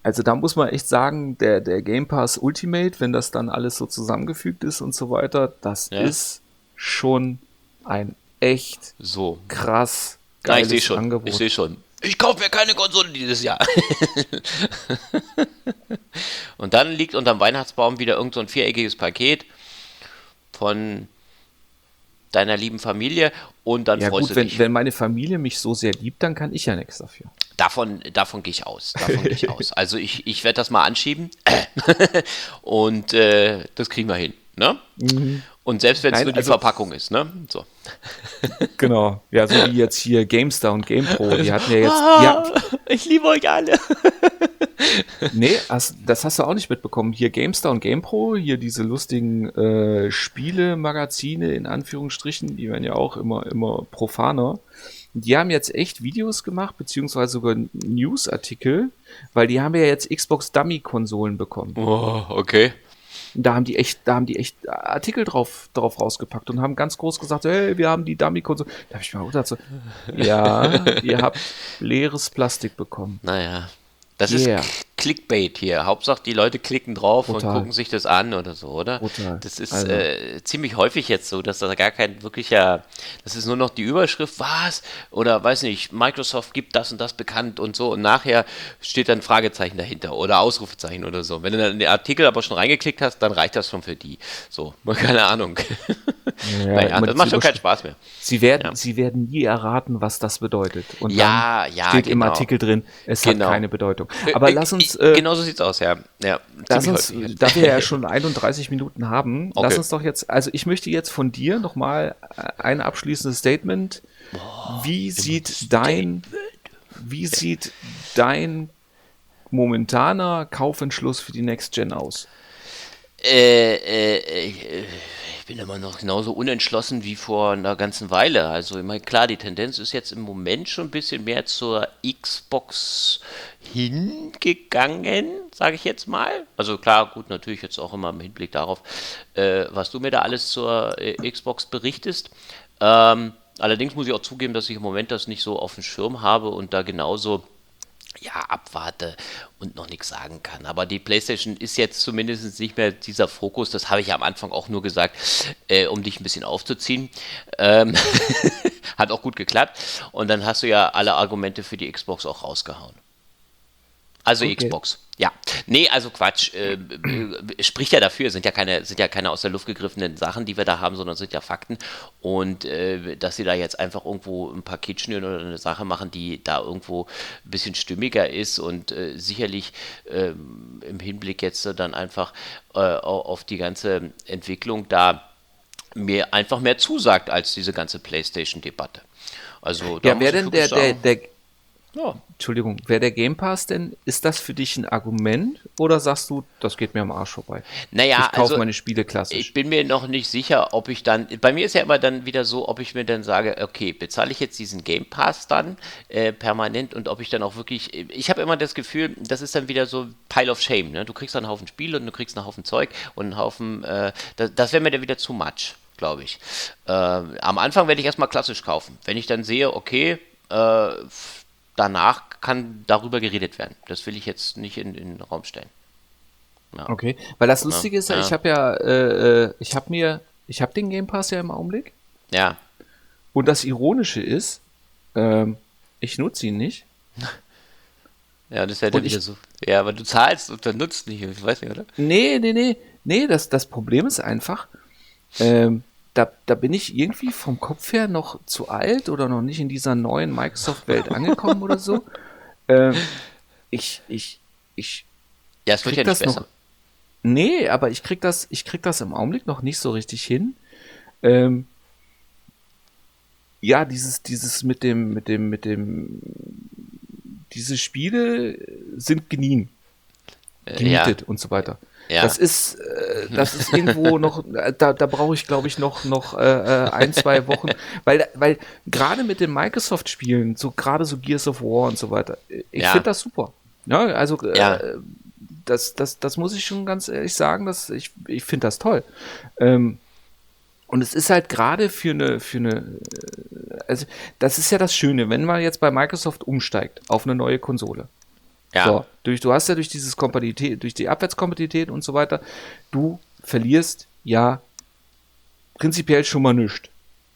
Also da muss man echt sagen, der, der Game Pass Ultimate, wenn das dann alles so zusammengefügt ist und so weiter, das ja. ist schon ein echt so krass geiles ja, ich schon. Angebot. Ich sehe schon. Ich kaufe mir keine Konsole dieses Jahr. und dann liegt unterm Weihnachtsbaum wieder irgend so ein viereckiges Paket von deiner lieben Familie und dann ja, freust gut, du wenn, dich. Wenn meine Familie mich so sehr liebt, dann kann ich ja nichts dafür. Davon, davon gehe ich aus. Davon gehe ich aus. Also ich, ich werde das mal anschieben und äh, das kriegen wir hin. Ne? Mhm. Und selbst wenn es nur die also, Verpackung ist, ne? So. Genau. Ja, so wie jetzt hier GameStar und GamePro, die hatten ja jetzt. Ah, ja, ich liebe euch alle. nee, das hast du auch nicht mitbekommen. Hier GameStar und GamePro, hier diese lustigen äh, Spiele-Magazine in Anführungsstrichen, die werden ja auch immer, immer profaner. Die haben jetzt echt Videos gemacht, beziehungsweise sogar Newsartikel, weil die haben ja jetzt Xbox Dummy-Konsolen bekommen. Oh, okay. Da haben die echt, da haben die echt Artikel drauf, drauf rausgepackt und haben ganz groß gesagt, hey, wir haben die Dummy-Konsole. Da habe ich mir gedacht, so, ja, ihr habt leeres Plastik bekommen. Naja. Das yeah. ist Clickbait hier. Hauptsache, die Leute klicken drauf Total. und gucken sich das an oder so, oder? Total. Das ist also. äh, ziemlich häufig jetzt so, dass da gar kein wirklicher, das ist nur noch die Überschrift, was? Oder weiß nicht, Microsoft gibt das und das bekannt und so und nachher steht dann Fragezeichen dahinter oder Ausrufezeichen oder so. Wenn du dann den Artikel aber schon reingeklickt hast, dann reicht das schon für die. So, keine Ahnung. Ja, naja, das macht schon keinen Spaß mehr. Sie werden, ja. sie werden nie erraten, was das bedeutet. Und ja, ja, steht genau. im Artikel drin, es genau. hat keine Bedeutung. Aber äh, lass uns. Äh, genau so sieht's aus, ja. ja lass uns, da wir ja schon 31 Minuten haben, okay. lass uns doch jetzt. Also ich möchte jetzt von dir nochmal ein abschließendes Statement. Boah, wie sieht dein, wie sieht dein momentaner Kaufentschluss für die Next Gen aus? Äh, äh, äh bin immer noch genauso unentschlossen wie vor einer ganzen Weile. Also, ich meine, klar, die Tendenz ist jetzt im Moment schon ein bisschen mehr zur Xbox hingegangen, sage ich jetzt mal. Also, klar, gut, natürlich jetzt auch immer im Hinblick darauf, äh, was du mir da alles zur äh, Xbox berichtest. Ähm, allerdings muss ich auch zugeben, dass ich im Moment das nicht so auf dem Schirm habe und da genauso ja, abwarte und noch nichts sagen kann. Aber die PlayStation ist jetzt zumindest nicht mehr dieser Fokus. Das habe ich ja am Anfang auch nur gesagt, äh, um dich ein bisschen aufzuziehen. Ähm Hat auch gut geklappt. Und dann hast du ja alle Argumente für die Xbox auch rausgehauen. Also okay. Xbox. Ja, nee, also Quatsch. Äh, äh, spricht ja dafür, sind ja keine, sind ja keine aus der Luft gegriffenen Sachen, die wir da haben, sondern sind ja Fakten. Und äh, dass sie da jetzt einfach irgendwo ein paar Kitschnüren oder eine Sache machen, die da irgendwo ein bisschen stimmiger ist und äh, sicherlich ähm, im Hinblick jetzt dann einfach äh, auf die ganze Entwicklung da mir einfach mehr zusagt als diese ganze PlayStation-Debatte. Also, ja, wer denn der, der, der, ja. Entschuldigung, wäre der Game Pass denn, ist das für dich ein Argument oder sagst du, das geht mir am Arsch vorbei? Naja, ich kaufe also, meine Spiele klassisch. Ich bin mir noch nicht sicher, ob ich dann, bei mir ist ja immer dann wieder so, ob ich mir dann sage, okay, bezahle ich jetzt diesen Game Pass dann äh, permanent und ob ich dann auch wirklich, ich habe immer das Gefühl, das ist dann wieder so Pile of Shame, ne? Du kriegst dann einen Haufen Spiele und du kriegst einen Haufen Zeug und einen Haufen, äh, das, das wäre mir dann wieder zu much, glaube ich. Äh, am Anfang werde ich erstmal klassisch kaufen. Wenn ich dann sehe, okay, äh, danach kann darüber geredet werden. Das will ich jetzt nicht in, in den Raum stellen. Ja. Okay, weil das Lustige ist ja, ja. ich habe ja, äh, äh ich habe mir, ich habe den Game Pass ja im Augenblick. Ja. Und das Ironische ist, ähm, ich nutze ihn nicht. Ja, das wäre dann wieder so. Ja, aber du zahlst und dann nutzt nicht, ich weiß nicht, oder? Nee, nee, nee. Nee, das, das Problem ist einfach, ähm, da, da bin ich irgendwie vom Kopf her noch zu alt oder noch nicht in dieser neuen Microsoft-Welt angekommen oder so. Ähm, ich, ich, ich. Ja, es wird ja nicht besser. Noch, nee, aber ich krieg das, ich krieg das im Augenblick noch nicht so richtig hin. Ähm, ja, dieses, dieses mit dem, mit dem, mit dem, diese Spiele sind geniehen. Äh, gemietet ja. und so weiter. Ja. Das ist, äh, das ist irgendwo noch, äh, da, da brauche ich, glaube ich, noch, noch äh, äh, ein, zwei Wochen, weil, weil gerade mit den Microsoft-Spielen, so gerade so Gears of War und so weiter, ich ja. finde das super. Ja, also äh, ja. das, das, das muss ich schon ganz ehrlich sagen, dass ich, ich finde das toll. Ähm, und es ist halt gerade für eine, für eine, also das ist ja das Schöne, wenn man jetzt bei Microsoft umsteigt auf eine neue Konsole Ja. So, durch, du hast ja durch dieses Kompatibilität, durch die Abwärtskompatibilität und so weiter, du verlierst ja prinzipiell schon mal nichts.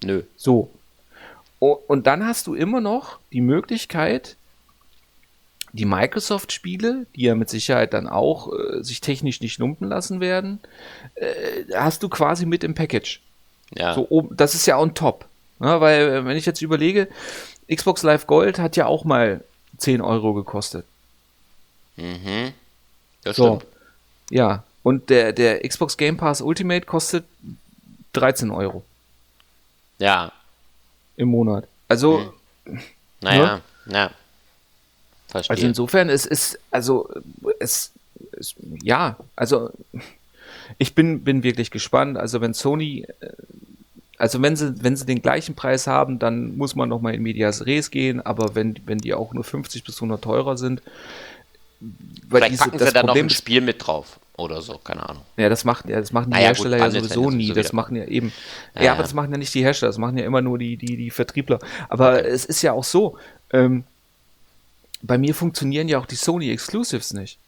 Nö. So. Und dann hast du immer noch die Möglichkeit, die Microsoft-Spiele, die ja mit Sicherheit dann auch äh, sich technisch nicht lumpen lassen werden, äh, hast du quasi mit im Package. Ja. So oben, das ist ja on top. Ja, weil, äh, wenn ich jetzt überlege, Xbox Live Gold hat ja auch mal 10 Euro gekostet. Mhm. Das so. stimmt. Ja. Und der, der Xbox Game Pass Ultimate kostet 13 Euro. Ja. Im Monat. Also. Hm. Naja, ne? ja. Verstehe. Also insofern es ist, also es, es, ja, also ich bin, bin wirklich gespannt. Also wenn Sony, äh, also wenn sie, wenn sie den gleichen Preis haben, dann muss man nochmal in Medias Res gehen, aber wenn, wenn die auch nur 50 bis 100 teurer sind, weil Vielleicht diese, packen sie dann noch ein Spiel mit drauf oder so, keine Ahnung. Ja, das macht ja, das machen die naja, Hersteller gut, ja sowieso nie. Das machen ja eben. Ja, ja, aber das machen ja nicht die Hersteller, das machen ja immer nur die, die, die Vertriebler. Aber okay. es ist ja auch so, ähm, bei mir funktionieren ja auch die Sony Exclusives nicht.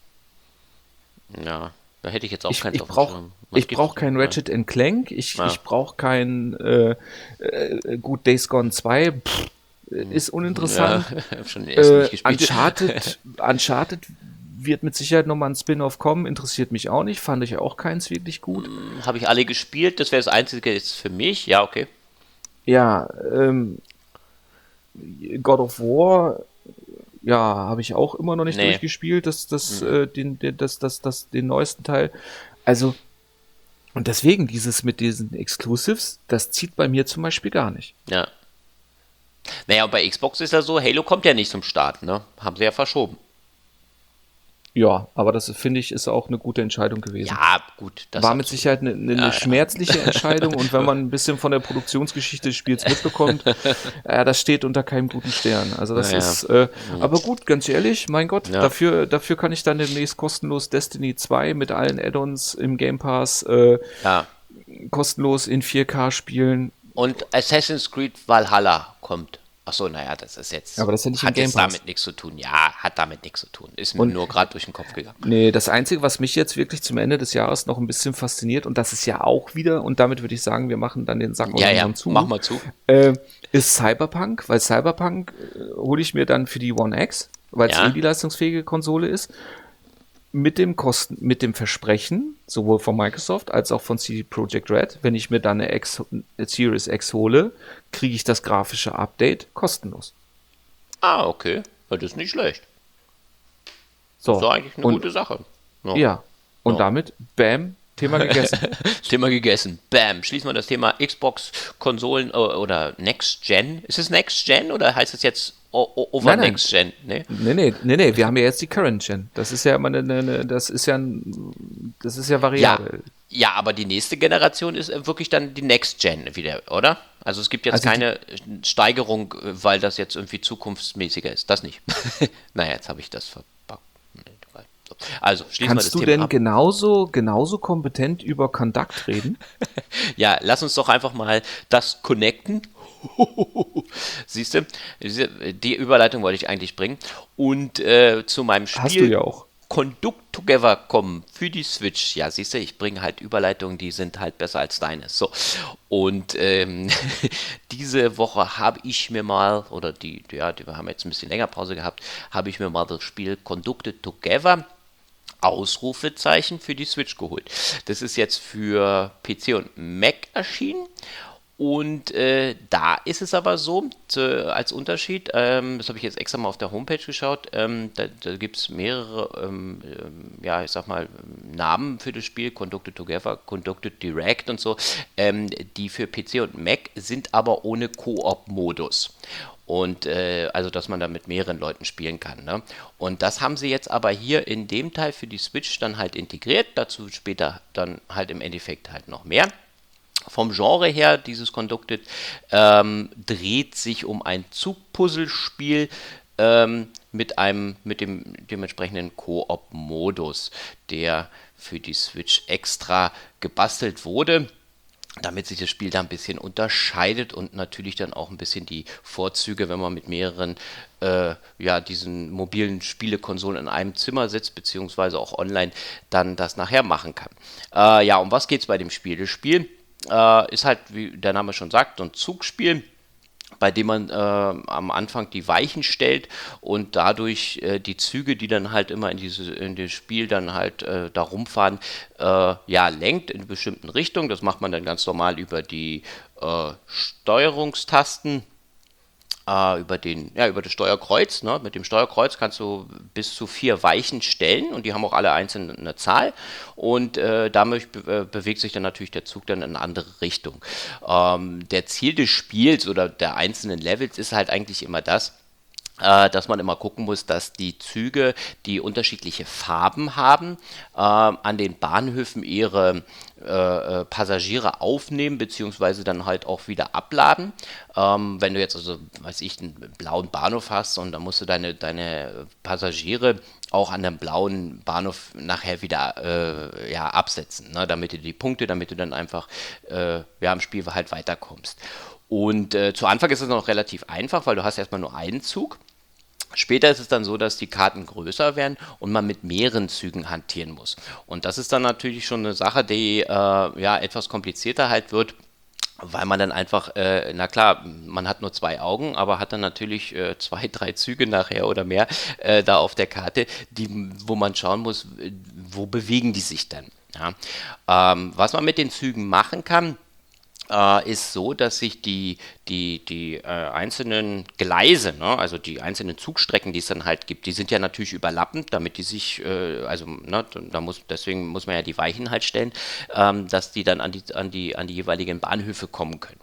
Ja, da hätte ich jetzt auch ich, keinen Ich brauche brauch kein Ratchet Clank, ich, ja. ich brauche kein äh, äh, gut Days Gone 2, pff, ist uninteressant. Ja, schon äh, Uncharted, Uncharted wird mit Sicherheit nochmal ein Spin-off kommen, interessiert mich auch nicht, fand ich auch keins wirklich gut. Hm, Habe ich alle gespielt, das wäre das einzige jetzt für mich, ja, okay. Ja, ähm, God of War, ja, habe ich auch immer noch nicht nee. durchgespielt, das, das, mhm. äh, den, den, das, das, das, den neuesten Teil. Also, und deswegen, dieses mit diesen Exclusives, das zieht bei mir zum Beispiel gar nicht. Ja. Naja, bei Xbox ist ja so, Halo kommt ja nicht zum Start, ne? Haben sie ja verschoben. Ja, aber das finde ich ist auch eine gute Entscheidung gewesen. Ja, gut. War mit Sicherheit eine, eine, ja, schmerzliche ja. Entscheidung und wenn man ein bisschen von der Produktionsgeschichte des Spiels mitbekommt, äh, das steht unter keinem guten Stern. Also das ja, ist, äh, aber gut, ganz ehrlich, mein Gott, dafür, dafür kann ich dann demnächst kostenlos Destiny 2 mit allen Add-ons im Game Pass äh, kostenlos in 4K spielen. Und Assassin's Creed Valhalla kommt. Ach so, naja, das ist jetzt. Aber das ja nicht hat jetzt damit nichts zu tun. Ja, hat damit nichts zu tun. Ist mir und, nur gerade durch den Kopf gegangen. Nee, das Einzige, was mich jetzt wirklich zum Ende des Jahres noch ein bisschen fasziniert, und das ist ja auch wieder, und damit würde ich sagen, wir machen dann den Sack ja, ja, zu. Mach mal zu. Äh, ist Cyberpunk, weil Cyberpunk äh, hole ich mir dann für die One X, weil es ja. eh die leistungsfähige Konsole ist mit dem Kosten, mit dem Versprechen, sowohl von Microsoft als auch von CD Projekt Red, wenn ich mir dann eine, X, eine Series X hole, kriege ich das grafische Update kostenlos. Ah, okay. Das ist nicht schlecht. So. Das ist eigentlich eine und, gute Sache. Ja. ja. Und ja. damit, bam, Thema gegessen. Thema gegessen. Bam. Schließen wir das Thema Xbox-Konsolen äh, oder Next Gen. Ist es Next Gen oder heißt es jetzt over nein, Next Gen? Nee? nee, nee, nee, nee. Wir haben ja jetzt die Current Gen. Das ist ja immer eine, eine das ist ja ein, das ist ja variabel. Ja, ja, aber die nächste Generation ist äh, wirklich dann die Next Gen wieder, oder? Also es gibt jetzt also keine Steigerung, äh, weil das jetzt irgendwie zukunftsmäßiger ist. Das nicht. naja, jetzt habe ich das verpackt. Also, schließen Kannst wir das du Thema denn ab. genauso, genauso kompetent über Conduct reden? ja, lass uns doch einfach mal das connecten. Siehst du, die Überleitung wollte ich eigentlich bringen. Und äh, zu meinem Spiel. Hast du ja auch. Conduct Together kommen für die Switch. Ja, siehst du, ich bringe halt Überleitungen, die sind halt besser als deine. So. Und ähm, diese Woche habe ich mir mal, oder die, ja, die, wir haben jetzt ein bisschen länger Pause gehabt, habe ich mir mal das Spiel Conducted Together Ausrufezeichen für die Switch geholt. Das ist jetzt für PC und Mac erschienen. Und äh, da ist es aber so, zu, als Unterschied, ähm, das habe ich jetzt extra mal auf der Homepage geschaut, ähm, da, da gibt es mehrere, ähm, ähm, ja, ich sag mal, Namen für das Spiel, Conducted Together, Conducted Direct und so, ähm, die für PC und Mac sind aber ohne Koop-Modus. Und äh, also, dass man da mit mehreren Leuten spielen kann. Ne? Und das haben sie jetzt aber hier in dem Teil für die Switch dann halt integriert. Dazu später dann halt im Endeffekt halt noch mehr. Vom Genre her, dieses Conducted ähm, dreht sich um ein Zugpuzzlespiel ähm, mit einem mit dem dementsprechenden Koop-Modus, der für die Switch extra gebastelt wurde. damit sich das Spiel da ein bisschen unterscheidet und natürlich dann auch ein bisschen die Vorzüge, wenn man mit mehreren äh, ja, diesen mobilen Spielekonsolen in einem Zimmer sitzt, beziehungsweise auch online dann das nachher machen kann. Äh, ja, um was geht es bei dem Spiel? Das Spiel äh, ist halt, wie der Name schon sagt, ein Zugspiel bei dem man äh, am Anfang die Weichen stellt und dadurch äh, die Züge, die dann halt immer in, diese, in das Spiel dann halt äh, da rumfahren, äh, ja, lenkt in bestimmten Richtungen. Das macht man dann ganz normal über die äh, Steuerungstasten äh, über, den, ja, über das Steuerkreuz. Ne? Mit dem Steuerkreuz kannst du bis zu vier Weichen stellen und die haben auch alle einzeln eine Zahl. Und äh, damit be äh, bewegt sich dann natürlich der Zug dann in eine andere Richtung. Ähm, der Ziel des Spiels oder der einzelnen Levels ist halt eigentlich immer das, dass man immer gucken muss, dass die Züge, die unterschiedliche Farben haben, äh, an den Bahnhöfen ihre äh, äh, Passagiere aufnehmen, beziehungsweise dann halt auch wieder abladen. Ähm, wenn du jetzt also, weiß ich, einen blauen Bahnhof hast und dann musst du deine, deine Passagiere auch an dem blauen Bahnhof nachher wieder äh, ja, absetzen, ne? damit du die Punkte, damit du dann einfach äh, ja, im Spiel halt weiterkommst. Und äh, zu Anfang ist es noch relativ einfach, weil du hast erstmal nur einen Zug. Später ist es dann so, dass die Karten größer werden und man mit mehreren Zügen hantieren muss. Und das ist dann natürlich schon eine Sache, die äh, ja etwas komplizierter halt wird, weil man dann einfach, äh, na klar, man hat nur zwei Augen, aber hat dann natürlich äh, zwei, drei Züge nachher oder mehr äh, da auf der Karte, die, wo man schauen muss, wo bewegen die sich dann. Ja? Ähm, was man mit den Zügen machen kann, äh, ist so, dass sich die, die, die äh, einzelnen Gleise, ne, also die einzelnen Zugstrecken, die es dann halt gibt, die sind ja natürlich überlappend, damit die sich, äh, also ne, da muss, deswegen muss man ja die Weichen halt stellen, ähm, dass die dann an die, an, die, an die jeweiligen Bahnhöfe kommen können.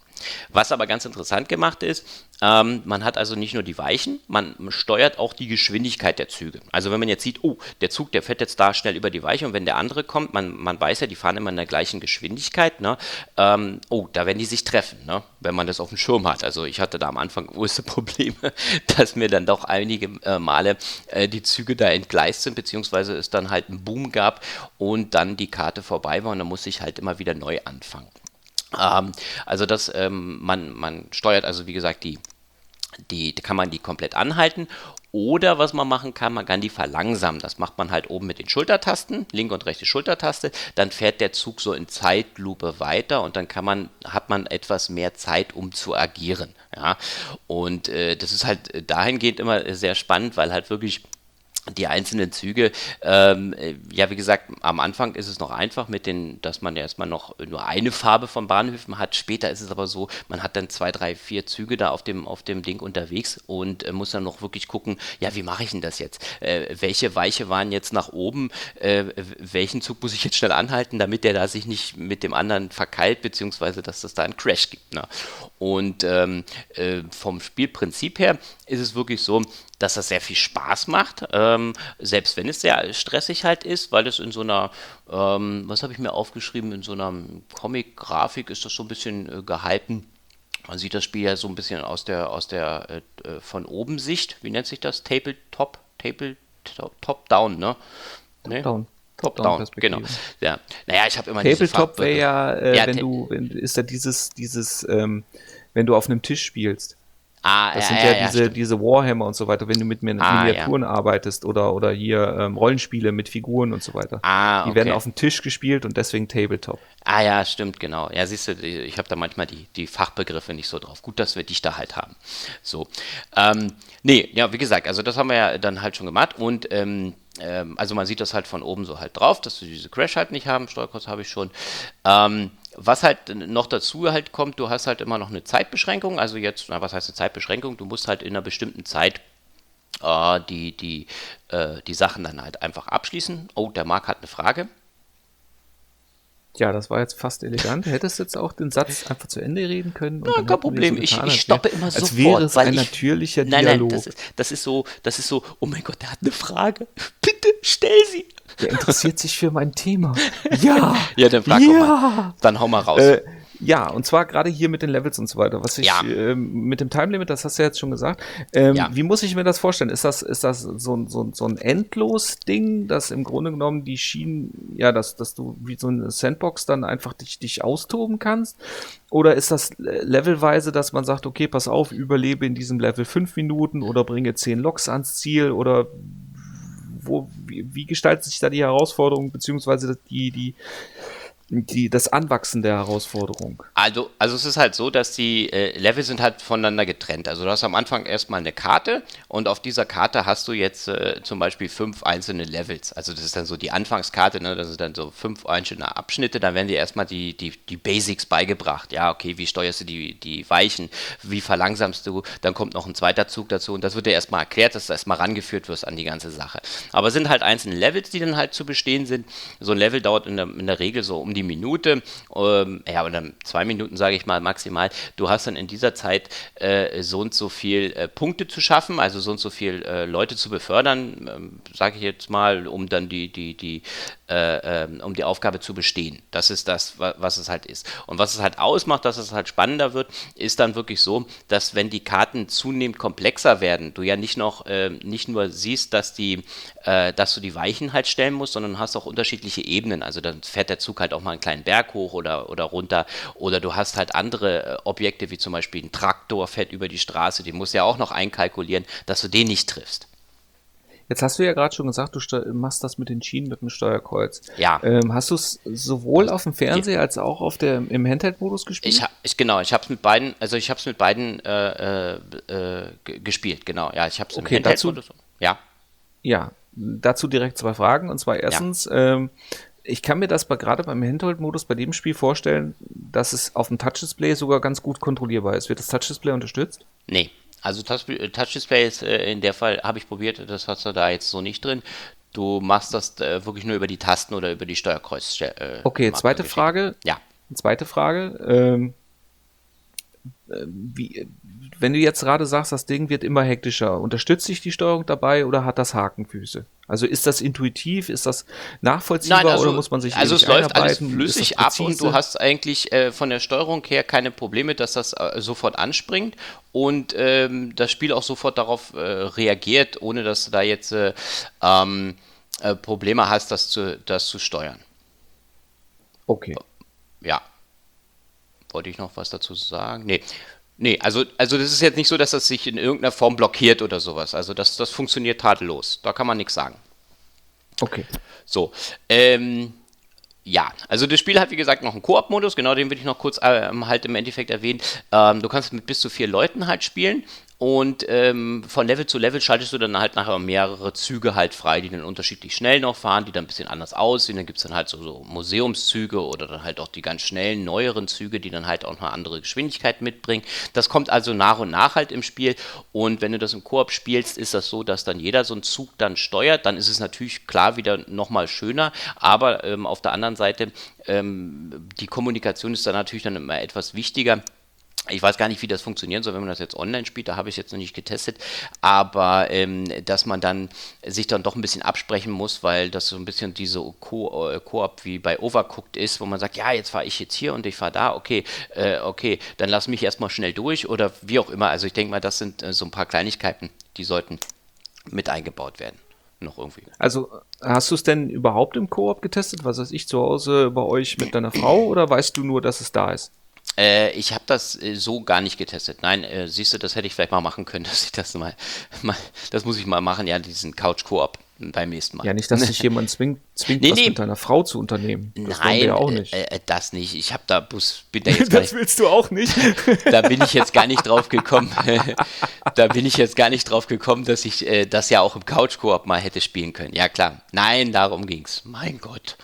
Was aber ganz interessant gemacht ist, ähm, man hat also nicht nur die Weichen, man steuert auch die Geschwindigkeit der Züge. Also wenn man jetzt sieht, oh, der Zug, der fährt jetzt da schnell über die Weiche und wenn der andere kommt, man, man weiß ja, die fahren immer in der gleichen Geschwindigkeit, ne? Ähm, oh, da werden die sich treffen, ne? wenn man das auf dem Schirm hat. Also ich hatte da am Anfang große Probleme, dass mir dann doch einige äh, Male äh, die Züge da entgleist sind, beziehungsweise es dann halt einen Boom gab und dann die Karte vorbei war und dann musste ich halt immer wieder neu anfangen. Ähm, also das, ähm, man, man steuert also wie gesagt die, die, kann man die komplett anhalten oder was man machen kann, man kann die verlangsamen. Das macht man halt oben mit den Schultertasten, linke und rechte Schultertaste. Dann fährt der Zug so in Zeitlupe weiter und dann kann man, hat man etwas mehr Zeit, um zu agieren. Ja? Und äh, das ist halt dahingehend immer sehr spannend, weil halt wirklich die einzelnen Züge. Ähm, äh, ja, wie gesagt, am Anfang ist es noch einfach mit den, dass man erstmal noch nur eine Farbe von Bahnhöfen hat. Später ist es aber so, man hat dann zwei, drei, vier Züge da auf dem, auf dem Ding unterwegs und äh, muss dann noch wirklich gucken, ja, wie mache ich denn das jetzt? Äh, welche Weiche waren jetzt nach oben? Äh, welchen Zug muss ich jetzt schnell anhalten, damit der da sich nicht mit dem anderen verkeilt, beziehungsweise dass es da einen Crash gibt. Ne? Und ähm, äh, vom Spielprinzip her ist es wirklich so, dass das sehr viel Spaß macht, ähm, selbst wenn es sehr stressig halt ist, weil es in so einer, ähm, was habe ich mir aufgeschrieben, in so einer Comic-Grafik ist das so ein bisschen äh, gehalten. Man sieht das Spiel ja so ein bisschen aus der, aus der äh, äh von oben Sicht. Wie nennt sich das? Tabletop? Tabletop Top Down, ne? Nee? Down. Top-Down, genau. Ja. Naja, ich habe immer Tabletop wäre ja, äh, ja, wenn du, wenn, ist ja dieses, dieses, ähm, wenn du auf einem Tisch spielst. Ah, das ja, sind ja, ja diese, diese Warhammer und so weiter, wenn du mit ah, Miniaturen arbeitest oder, oder hier ähm, Rollenspiele mit Figuren und so weiter. Ah, okay. Die werden auf dem Tisch gespielt und deswegen Tabletop. Ah ja, stimmt, genau. Ja, siehst du, ich habe da manchmal die, die Fachbegriffe nicht so drauf. Gut, dass wir dich da halt haben. So. Ähm, nee, ja, wie gesagt, also das haben wir ja dann halt schon gemacht und ähm, ähm, also man sieht das halt von oben so halt drauf, dass du diese Crash halt nicht haben. Steuerkurs habe ich schon. Ähm, was halt noch dazu halt kommt, du hast halt immer noch eine Zeitbeschränkung. Also jetzt, na, was heißt eine Zeitbeschränkung? Du musst halt in einer bestimmten Zeit äh, die, die, äh, die Sachen dann halt einfach abschließen. Oh, der Marc hat eine Frage. Ja, das war jetzt fast elegant. Hättest du jetzt auch den Satz einfach zu Ende reden können? Ja, kein Problem. So ich, ich stoppe immer als sofort. Als wäre es ein ich, natürlicher nein, Dialog. Nein, das ist, das ist so, das ist so, oh mein Gott, der hat eine Frage. Bitte stell sie. Der interessiert sich für mein Thema. Ja. ja, dann frag ja. mal. Dann hau mal raus. Äh, Ja, und zwar gerade hier mit den Levels und so weiter. Was ich ja. ähm, mit dem Time Limit, das hast du ja jetzt schon gesagt. Ähm, ja. Wie muss ich mir das vorstellen? Ist das, ist das so, so, so ein Endlos-Ding, dass im Grunde genommen die Schienen, ja, dass, dass du wie so eine Sandbox dann einfach dich, dich austoben kannst? Oder ist das levelweise, dass man sagt, okay, pass auf, überlebe in diesem Level fünf Minuten oder bringe zehn Loks ans Ziel oder wo, wie, wie gestaltet sich da die Herausforderung, beziehungsweise die, die, die, das Anwachsen der Herausforderung? Also, also es ist halt so, dass die äh, Level sind halt voneinander getrennt. Also du hast am Anfang erstmal eine Karte und auf dieser Karte hast du jetzt äh, zum Beispiel fünf einzelne Levels. Also das ist dann so die Anfangskarte, ne? das sind dann so fünf einzelne Abschnitte, dann werden dir erstmal die, die, die Basics beigebracht. Ja, okay, wie steuerst du die, die Weichen, wie verlangsamst du, dann kommt noch ein zweiter Zug dazu und das wird dir erstmal erklärt, dass du erstmal rangeführt wirst an die ganze Sache. Aber es sind halt einzelne Levels, die dann halt zu bestehen sind. So ein Level dauert in der, in der Regel so um die Minute, ähm, ja, oder zwei Minuten sage ich mal maximal. Du hast dann in dieser Zeit äh, so und so viel äh, Punkte zu schaffen, also so und so viel äh, Leute zu befördern, ähm, sage ich jetzt mal, um dann die, die, die äh, ähm, um die Aufgabe zu bestehen. Das ist das, was es halt ist. Und was es halt ausmacht, dass es halt spannender wird, ist dann wirklich so, dass wenn die Karten zunehmend komplexer werden, du ja nicht noch äh, nicht nur siehst, dass die, äh, dass du die Weichen halt stellen musst, sondern hast auch unterschiedliche Ebenen. Also dann fährt der Zug halt auch mal einen kleinen Berg hoch oder, oder runter. Oder du hast halt andere äh, Objekte, wie zum Beispiel ein Traktor fährt über die Straße, den musst du ja auch noch einkalkulieren, dass du den nicht triffst. Jetzt hast du ja gerade schon gesagt, du machst das mit den Schienen mit dem Steuerkreuz. Ja. Ähm, hast du es sowohl auf dem Fernseher als auch auf der, im Handheld-Modus gespielt? Ich, ich, genau, ich habe es mit beiden, also ich habe es mit beiden äh, äh, gespielt, genau. Ja, ich habe es okay, im Handheld-Modus. Ja. Ja, dazu direkt zwei Fragen. Und zwar erstens, ja. ähm, ich kann mir das gerade beim Handheld-Modus bei dem Spiel vorstellen, dass es auf dem Touch-Display sogar ganz gut kontrollierbar ist. Wird das Touch-Display unterstützt? Nee, also äh, Touch-Display ist äh, in der Fall, habe ich probiert, das hast du da jetzt so nicht drin. Du machst das äh, wirklich nur über die Tasten oder über die Steuerkreuz. Äh, okay, zweite Frage. Ja. Zweite Frage. Ähm, äh, wie, wenn du jetzt gerade sagst, das Ding wird immer hektischer, unterstützt sich die Steuerung dabei oder hat das Hakenfüße? Also ist das intuitiv, ist das nachvollziehbar Nein, also, oder muss man sich Also es läuft alles flüssig ab und du hast eigentlich äh, von der Steuerung her keine Probleme, dass das äh, sofort anspringt und ähm, das Spiel auch sofort darauf äh, reagiert, ohne dass du da jetzt äh, ähm, äh, Probleme hast, das zu, das zu steuern. Okay. Ja. Wollte ich noch was dazu sagen? Nee. Nee, also, also das ist jetzt nicht so, dass das sich in irgendeiner Form blockiert oder sowas. Also das, das funktioniert tadellos. Da kann man nichts sagen. Okay. So. Ähm, ja, also das Spiel hat wie gesagt noch einen Koop-Modus, genau den will ich noch kurz ähm, halt im Endeffekt erwähnen. Ähm, du kannst mit bis zu vier Leuten halt spielen und ähm, von Level zu Level schaltest du dann halt nachher mehrere Züge halt frei, die dann unterschiedlich schnell noch fahren, die dann ein bisschen anders aussehen. Dann gibt es dann halt so, so, Museumszüge oder dann halt auch die ganz schnellen, neueren Züge, die dann halt auch eine andere Geschwindigkeit mitbringen. Das kommt also nach und nach halt im Spiel. Und wenn du das im Koop spielst, ist das so, dass dann jeder so einen Zug dann steuert. Dann ist es natürlich klar wieder nochmal schöner. Aber ähm, auf der anderen Seite, ähm, die Kommunikation ist dann natürlich dann immer etwas wichtiger ich weiß gar nicht, wie das funktionieren soll, wenn man das jetzt online spielt, da habe ich es jetzt noch nicht getestet, aber ähm, dass man dann sich dann doch ein bisschen absprechen muss, weil das so ein bisschen diese äh, Koop wie bei Overcooked ist, wo man sagt, ja, jetzt fahre ich jetzt hier und ich fahre da, okay, äh, okay, dann lass mich erstmal schnell durch oder wie auch immer. Also ich denke mal, das sind äh, so ein paar Kleinigkeiten, die sollten mit eingebaut werden. Noch irgendwie. Also hast du es denn überhaupt im Koop getestet? Was weiß ich, zu Hause bei euch mit deiner Frau oder weißt du nur, dass es da ist? Äh, ich habe das äh, so gar nicht getestet. Nein, äh, siehst du, das hätte ich vielleicht mal machen können, dass ich das mal, mal das muss ich mal machen, ja, diesen Couch-Koop beim nächsten Mal. Ja, nicht, dass sich jemand zwingt, zwingt nee, was nee. mit deiner Frau zu unternehmen. Das Nein, wir ja auch nicht. Äh, äh, das nicht. Ich habe da Bus, bin da jetzt Das willst du auch nicht. da bin ich jetzt gar nicht drauf gekommen. da bin ich jetzt gar nicht drauf gekommen, dass ich äh, das ja auch im Couch-Koop mal hätte spielen können. Ja, klar. Nein, darum ging's. Mein Gott.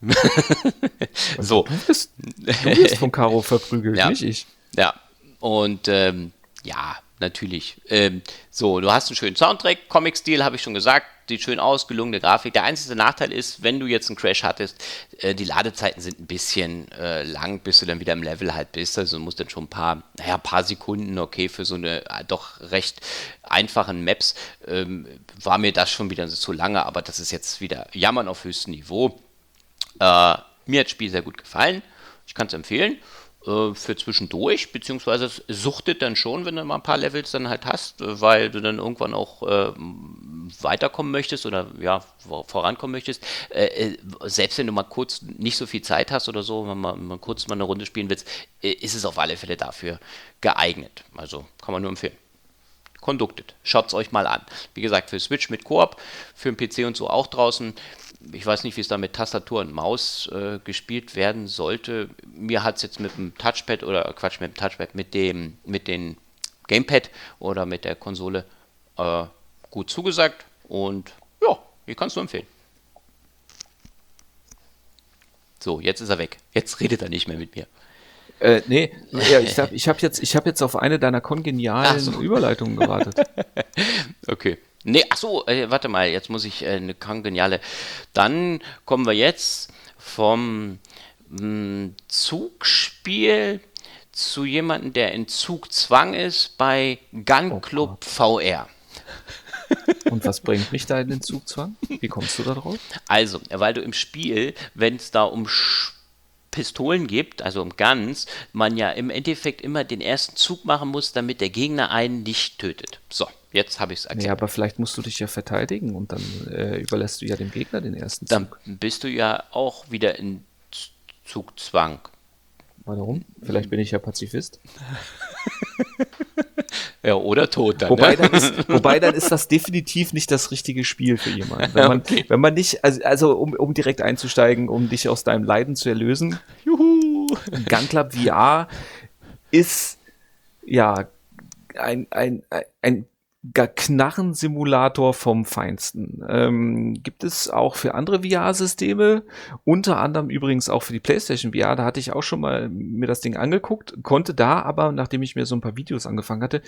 so. Du bist, du bist von Caro verprügelt, ja. nicht ich. Ja, und ähm, ja, natürlich. Ähm, so, du hast einen schönen Soundtrack, Comic-Stil, habe ich schon gesagt, die schön ausgelungene Grafik. Der einzige Nachteil ist, wenn du jetzt einen Crash hattest, äh, die Ladezeiten sind ein bisschen äh, lang, bis du dann wieder im Level halt bist. Also du musst dann schon ein paar, naja, ein paar Sekunden, okay, für so eine äh, doch recht einfachen Maps ähm, war mir das schon wieder zu lange, aber das ist jetzt wieder Jammern auf höchstem Niveau. Äh, mir hat das Spiel sehr gut gefallen. Ich kann es empfehlen. äh, für zwischendurch, beziehungsweise es suchtet dann schon, wenn du mal ein paar Levels dann halt hast, weil du dann irgendwann auch äh, weiterkommen möchtest oder ja, vorankommen möchtest. Äh, äh, selbst wenn du mal kurz nicht so viel Zeit hast oder so, wenn man mal kurz mal eine Runde spielen willst, äh, ist es auf alle Fälle dafür geeignet. Also kann man nur empfehlen. Conducted. Schaut es euch mal an. Wie gesagt, für Switch mit Koop, für den PC und so auch draußen ich weiß nicht, wie es da mit Tastatur und Maus äh, gespielt werden sollte. Mir hat es jetzt mit dem Touchpad oder Quatsch, mit dem Touchpad, mit dem, mit dem Gamepad oder mit der Konsole äh, gut zugesagt und ja, ich kann es nur empfehlen. So, jetzt ist er weg. Jetzt redet er nicht mehr mit mir. Äh, nee, ja, ich habe ich hab jetzt, hab jetzt auf eine deiner kongenialen so. Überleitungen gewartet. okay. Nee, ach so, äh, warte mal, jetzt muss ich äh, eine kongeniale. Dann kommen wir jetzt vom mh, hm, Zugspiel zu jemandem, der in Zugzwang ist bei Gun oh Club oh VR. Und was bringt mich da in den Zugzwang? Wie kommst du da drauf? Also, weil du im Spiel, wenn es da um Pistolen gibt, also um Guns, man ja im Endeffekt immer den ersten Zug machen muss, damit der Gegner einen nicht tötet. So. Jetzt habe ich es erklärt. Ja, aber vielleicht musst du dich ja verteidigen und dann äh, überlässt du ja dem Gegner den ersten Zug. Dann bist du ja auch wieder in Zugzwang. Warum? Vielleicht bin ich ja Pazifist. ja, oder tot dann. Wobei, ne? dann ist, wobei dann ist das definitiv nicht das richtige Spiel für jemanden. Wenn man, okay. wenn man nicht, also, also um, um direkt einzusteigen, um dich aus deinem Leiden zu erlösen. Juhu! Gun Club VR ist ja ein, ein, ein Knarrensimulator vom Feinsten. Ähm, gibt es auch für andere VR-Systeme, unter anderem übrigens auch für die PlayStation VR. Da hatte ich auch schon mal mir das Ding angeguckt, konnte da aber, nachdem ich mir so ein paar Videos angefangen hatte,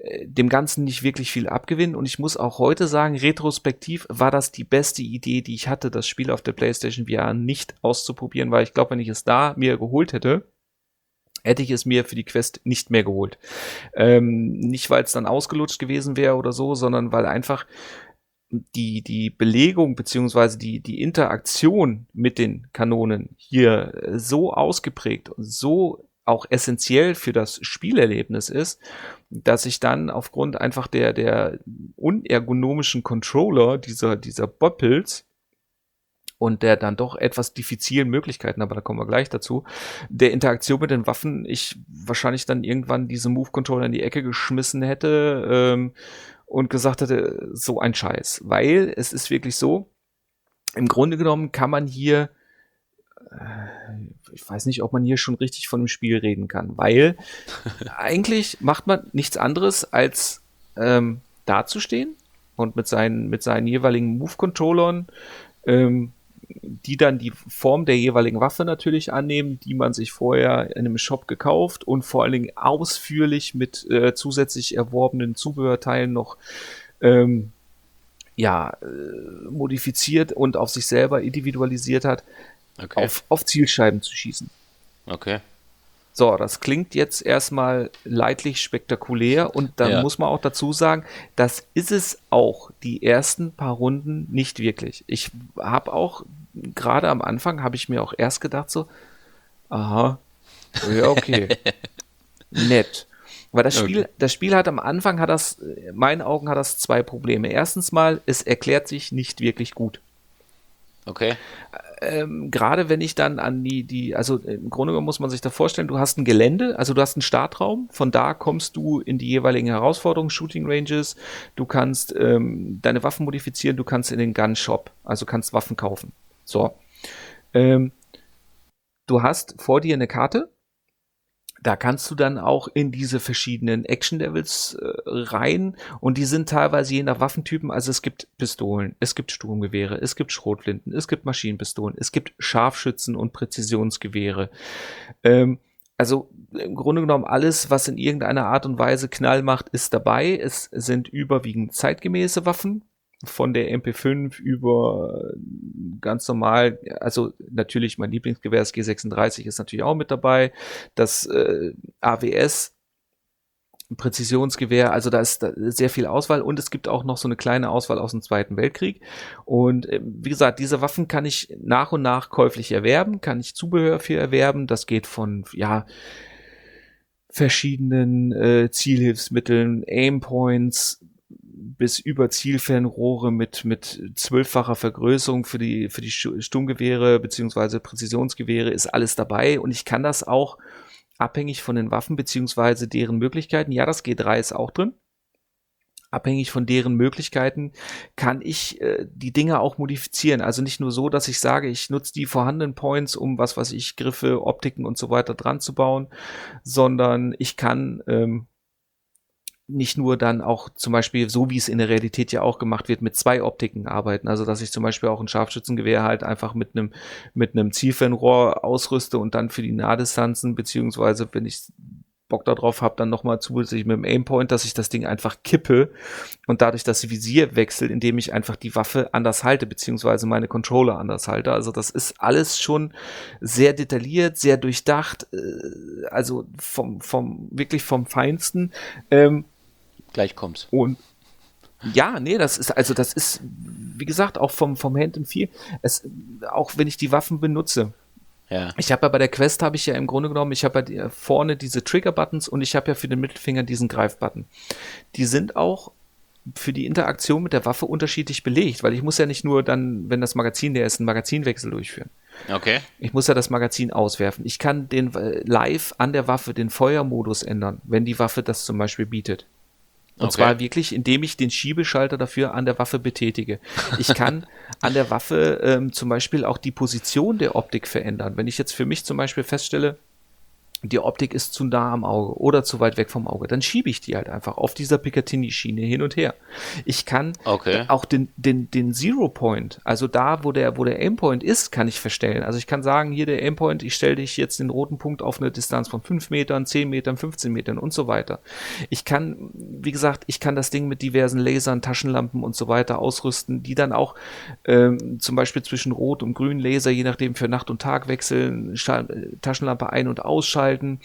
äh, dem Ganzen nicht wirklich viel abgewinnen. Und ich muss auch heute sagen, retrospektiv war das die beste Idee, die ich hatte, das Spiel auf der PlayStation VR nicht auszuprobieren, weil ich glaube, wenn ich es da mir geholt hätte, hätte ich es mir für die Quest nicht mehr geholt. Ähm, nicht, weil es dann ausgelutscht gewesen wäre oder so, sondern weil einfach die, die Belegung beziehungsweise die, die Interaktion mit den Kanonen hier so ausgeprägt und so auch essentiell für das Spielerlebnis ist, dass ich dann aufgrund einfach der, der unergonomischen Controller dieser, dieser Boppels und der dann doch etwas diffizilen Möglichkeiten, aber da kommen wir gleich dazu, der Interaktion mit den Waffen ich wahrscheinlich dann irgendwann diese Move-Controller in die Ecke geschmissen hätte ähm, und gesagt hätte, so ein Scheiß. Weil es ist wirklich so, im Grunde genommen kann man hier äh, ich weiß nicht, ob man hier schon richtig von dem Spiel reden kann, weil eigentlich macht man nichts anderes als ähm, dazustehen und mit seinen, mit seinen jeweiligen Move-Controllern ähm, die dann die Form der jeweiligen Waffe natürlich annehmen, die man sich vorher in einem Shop gekauft und vor allen Dingen ausführlich mit äh, zusätzlich erworbenen Zubehörteilen noch ähm, ja, äh, modifiziert und auf sich selber individualisiert hat, okay. auf, auf Zielscheiben zu schießen. Okay. So, das klingt jetzt erstmal leidlich spektakulär und dann ja. muss man auch dazu sagen, das ist es auch die ersten paar Runden nicht wirklich. Ich habe auch gerade am Anfang habe ich mir auch erst gedacht so, aha, ja okay, nett. Weil das Spiel, okay. das Spiel hat am Anfang hat das, in meinen Augen hat das zwei Probleme. Erstens mal, es erklärt sich nicht wirklich gut. Okay. Ähm, Gerade wenn ich dann an die, die, also im Grunde genommen muss man sich da vorstellen, du hast ein Gelände, also du hast einen Startraum, von da kommst du in die jeweiligen Herausforderungen, Shooting Ranges, du kannst ähm, deine Waffen modifizieren, du kannst in den Gun Shop, also kannst Waffen kaufen. So. Ähm, du hast vor dir eine Karte, da kannst du dann auch in diese verschiedenen Action-Levels äh, rein und die sind teilweise je nach Waffentypen, also es gibt Pistolen, es gibt Sturmgewehre, es gibt Schrotflinten, es gibt Maschinenpistolen, es gibt Scharfschützen und Präzisionsgewehre. Ähm, also im Grunde genommen alles, was in irgendeiner Art und Weise Knall macht, ist dabei. Es sind überwiegend zeitgemäße Waffen, von der MP5 über ganz normal, also natürlich mein Lieblingsgewehr, das G36 ist natürlich auch mit dabei. Das äh, AWS Präzisionsgewehr, also da ist sehr viel Auswahl und es gibt auch noch so eine kleine Auswahl aus dem Zweiten Weltkrieg. Und äh, wie gesagt, diese Waffen kann ich nach und nach käuflich erwerben, kann ich Zubehör für erwerben. Das geht von, ja, verschiedenen äh, Zielhilfsmitteln, Aimpoints bis über Zielfernrohre mit mit zwölffacher Vergrößerung für die für die Sturmgewehre beziehungsweise Präzisionsgewehre ist alles dabei und ich kann das auch abhängig von den Waffen beziehungsweise deren Möglichkeiten. Ja, das G3 ist auch drin. Abhängig von deren Möglichkeiten kann ich äh, die Dinge auch modifizieren. Also nicht nur so, dass ich sage, ich nutze die vorhandenen Points, um was was ich Griffe, Optiken und so weiter dran zu bauen, sondern ich kann ähm, nicht nur dann auch zum Beispiel, so wie es in der Realität ja auch gemacht wird, mit zwei Optiken arbeiten. Also dass ich zum Beispiel auch ein Scharfschützengewehr halt einfach mit einem mit einem Zielfernrohr ausrüste und dann für die Nahdistanzen, beziehungsweise wenn ich Bock darauf habe, dann nochmal zusätzlich mit dem Aimpoint, dass ich das Ding einfach kippe und dadurch das Visier wechselt, indem ich einfach die Waffe anders halte, beziehungsweise meine Controller anders halte. Also das ist alles schon sehr detailliert, sehr durchdacht, äh, also vom, vom, wirklich vom Feinsten. Ähm, Gleich kommt's. Und ja, nee, das ist, also das ist, wie gesagt, auch vom, vom Hand and Feel, es, auch wenn ich die Waffen benutze. Ja. Ich habe ja bei der Quest habe ich ja im Grunde genommen, ich habe ja vorne diese Trigger-Buttons und ich habe ja für den Mittelfinger diesen Greif-Button. Die sind auch für die Interaktion mit der Waffe unterschiedlich belegt, weil ich muss ja nicht nur dann, wenn das Magazin der ist, einen Magazinwechsel durchführen. Okay. Ich muss ja das Magazin auswerfen. Ich kann den äh, live an der Waffe den Feuermodus ändern, wenn die Waffe das zum Beispiel bietet. Und okay. zwar wirklich, indem ich den Schiebeschalter dafür an der Waffe betätige. Ich kann an der Waffe ähm, zum Beispiel auch die Position der Optik verändern. Wenn ich jetzt für mich zum Beispiel feststelle, die Optik ist zu nah am Auge oder zu weit weg vom Auge, dann schiebe ich die halt einfach auf dieser Picatinny-Schiene hin und her. Ich kann okay. auch den, den, den Zero Point, also da, wo der, wo der Aimpoint ist, kann ich verstellen. Also ich kann sagen, hier der Aimpoint, ich stelle dich jetzt den roten Punkt auf eine Distanz von 5 Metern, 10 Metern, 15 Metern und so weiter. Ich kann, wie gesagt, ich kann das Ding mit diversen Lasern, Taschenlampen und so weiter ausrüsten, die dann auch ähm, zum Beispiel zwischen Rot und Grün Laser, je nachdem für Nacht und Tag wechseln, Taschenlampe ein- und ausschalten gestalten.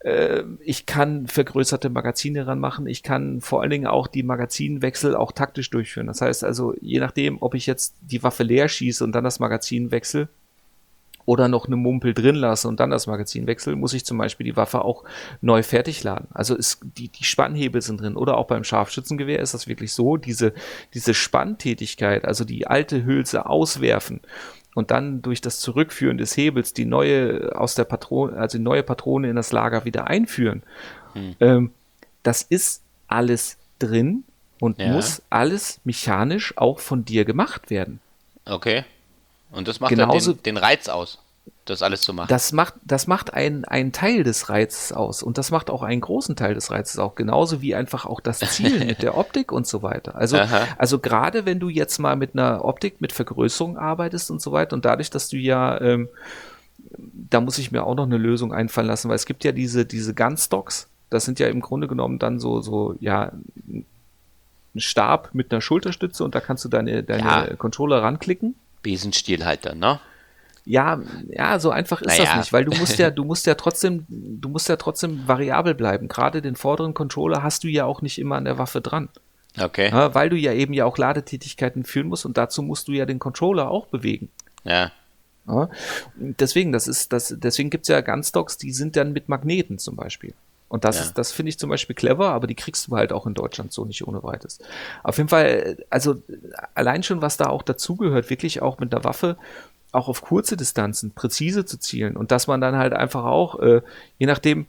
Äh, ich kann vergrößerte Magazine ranmachen. Ich kann vor allen Dingen auch die Magazinwechsel auch taktisch durchführen. Das heißt also, je nachdem, ob ich jetzt die Waffe leer schieße und dann das Magazin wechsle, oder noch eine Mumpel drin lasse und dann das Magazin wechsle, muss ich zum Beispiel die Waffe auch neu fertig laden. Also ist, die, die Spannhebel sind drin. Oder auch beim Scharfschützengewehr ist das wirklich so, diese, diese Spanntätigkeit, also die alte Hülse auswerfen und dann durch das Zurückführen des Hebels die neue aus der Patrone, also die neue Patrone in das Lager wieder einführen. Hm. Ähm, das ist alles drin und ja. muss alles mechanisch auch von dir gemacht werden. Okay. Und das macht Genauso, den, den Reiz aus das alles zu machen. Das macht, das macht einen, einen Teil des Reizes aus und das macht auch einen großen Teil des Reizes auch, genauso wie einfach auch das Ziel mit der Optik und so weiter. Also, also gerade wenn du jetzt mal mit einer Optik mit Vergrößerung arbeitest und so weiter und dadurch, dass du ja, ähm, da muss ich mir auch noch eine Lösung einfallen lassen, weil es gibt ja diese, diese Gunstocks, das sind ja im Grunde genommen dann so, so, ja, ein Stab mit einer Schulterstütze und da kannst du deine, deine ja. Controller ranklicken. Besenstiel halt dann, ne? Ja, ja, so einfach ist naja. das nicht, weil du musst ja, du musst ja trotzdem, du musst ja trotzdem variabel bleiben. Gerade den vorderen Controller hast du ja auch nicht immer an der Waffe dran. Okay. Ja, weil du ja eben ja auch Ladetätigkeiten führen musst und dazu musst du ja den Controller auch bewegen. Ja. ja deswegen, das ist, das, deswegen gibt's ja Gunstocks, die sind dann mit Magneten zum Beispiel. Und das, ja. das finde ich zum Beispiel clever, aber die kriegst du halt auch in Deutschland so nicht ohne weiteres. Auf jeden Fall, also allein schon, was da auch dazugehört, wirklich auch mit der Waffe auch auf kurze Distanzen präzise zu zielen und dass man dann halt einfach auch, äh, je nachdem,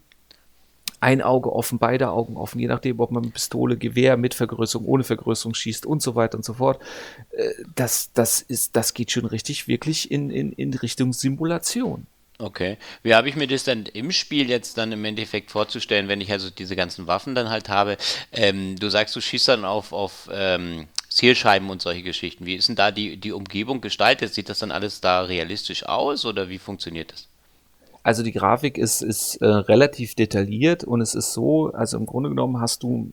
ein Auge offen, beide Augen offen, je nachdem, ob man mit Pistole, Gewehr mit Vergrößerung, ohne Vergrößerung schießt und so weiter und so fort. Äh, das, das ist, das geht schon richtig wirklich in, in, in Richtung Simulation. Okay. Wie habe ich mir das dann im Spiel jetzt dann im Endeffekt vorzustellen, wenn ich also diese ganzen Waffen dann halt habe? Ähm, du sagst, du schießt dann auf, auf ähm, Zielscheiben und solche Geschichten. Wie ist denn da die, die Umgebung gestaltet? Sieht das dann alles da realistisch aus oder wie funktioniert das? Also die Grafik ist, ist äh, relativ detailliert und es ist so, also im Grunde genommen hast du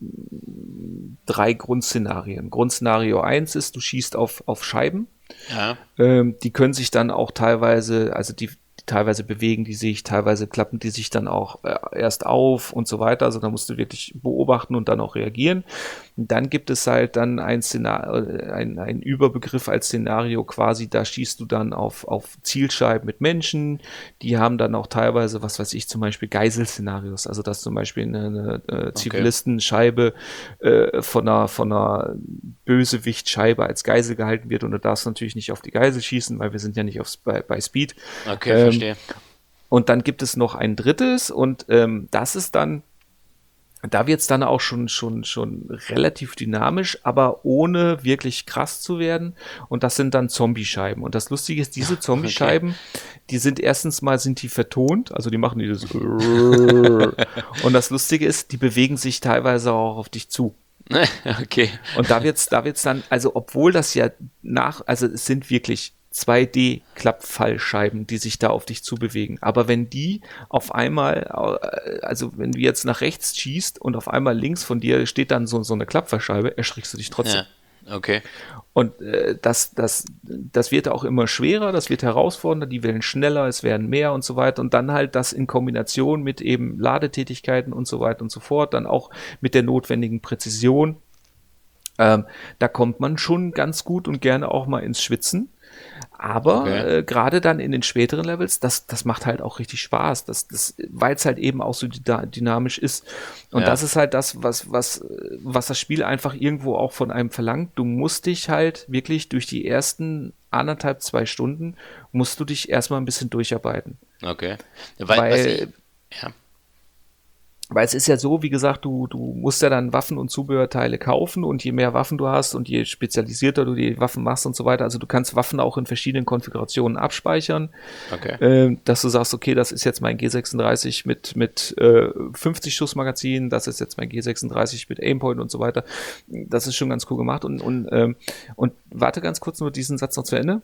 drei Grundszenarien. Grundszenario 1 ist, du schießt auf, auf Scheiben. Ja. Ähm, die können sich dann auch teilweise, also die, teilweise bewegen die sich, teilweise klappen die sich dann auch äh, erst auf und so weiter. Also da musst du wirklich beobachten und dann auch reagieren. Und dann gibt es halt dann ein Szenario, äh, ein, ein Überbegriff als Szenario quasi, da schießt du dann auf, auf Zielscheiben mit Menschen, die haben dann auch teilweise, was weiß ich, zum Beispiel Geiselszenarios, also dass zum Beispiel eine, eine äh, Zivilistenscheibe äh, von einer, von einer Bösewichtscheibe als Geisel gehalten wird und du darfst natürlich nicht auf die Geisel schießen, weil wir sind ja nicht aufs, bei, bei Speed. Okay, ähm, verstehe. Und dann gibt es noch ein drittes und ähm, das ist dann, da wird es dann auch schon, schon, schon relativ dynamisch, aber ohne wirklich krass zu werden. Und das sind dann Zombie-Scheiben. Und das Lustige ist, diese Zombie-Scheiben, okay. die sind erstens mal sind die vertont, also die machen dieses und das Lustige ist, die bewegen sich teilweise auch auf dich zu. Okay. Und da wird's, da wird's dann, also obwohl das ja nach, also es sind wirklich 2D-Klappfallscheiben, die sich da auf dich zubewegen. Aber wenn die auf einmal, äh, also wenn du jetzt nach rechts schießt und auf einmal links von dir steht dann so, so eine Klappfallscheibe, erschrickst du dich trotzdem. Ja. Okay. Und äh, das, das, das wird auch immer schwerer, das wird herausfordernder, die werden schneller, es werden mehr und so weiter. Und dann halt das in Kombination mit eben Ladetätigkeiten und so weiter und so fort, dann auch mit der notwendigen Präzision. Ähm, da kommt man schon ganz gut und gerne auch mal ins Schwitzen. Aber okay. äh, gerade dann in den späteren Levels, das, das macht halt auch richtig Spaß, das, das, weil es halt eben auch so dynamisch ist. Und ja. das ist halt das, was, was, was das Spiel einfach irgendwo auch von einem verlangt. Du musst dich halt wirklich durch die ersten anderthalb, zwei Stunden, musst du dich erstmal ein bisschen durcharbeiten. Okay. Weil, weil ich, ja. Weil es ist ja so, wie gesagt, du, du musst ja dann Waffen und Zubehörteile kaufen und je mehr Waffen du hast und je spezialisierter du die Waffen machst und so weiter, also du kannst Waffen auch in verschiedenen Konfigurationen abspeichern, okay. äh, dass du sagst, okay, das ist jetzt mein G36 mit, mit äh, 50 Schussmagazin, das ist jetzt mein G36 mit Aimpoint und so weiter. Das ist schon ganz cool gemacht und, und, ähm, und warte ganz kurz nur diesen Satz noch zu Ende.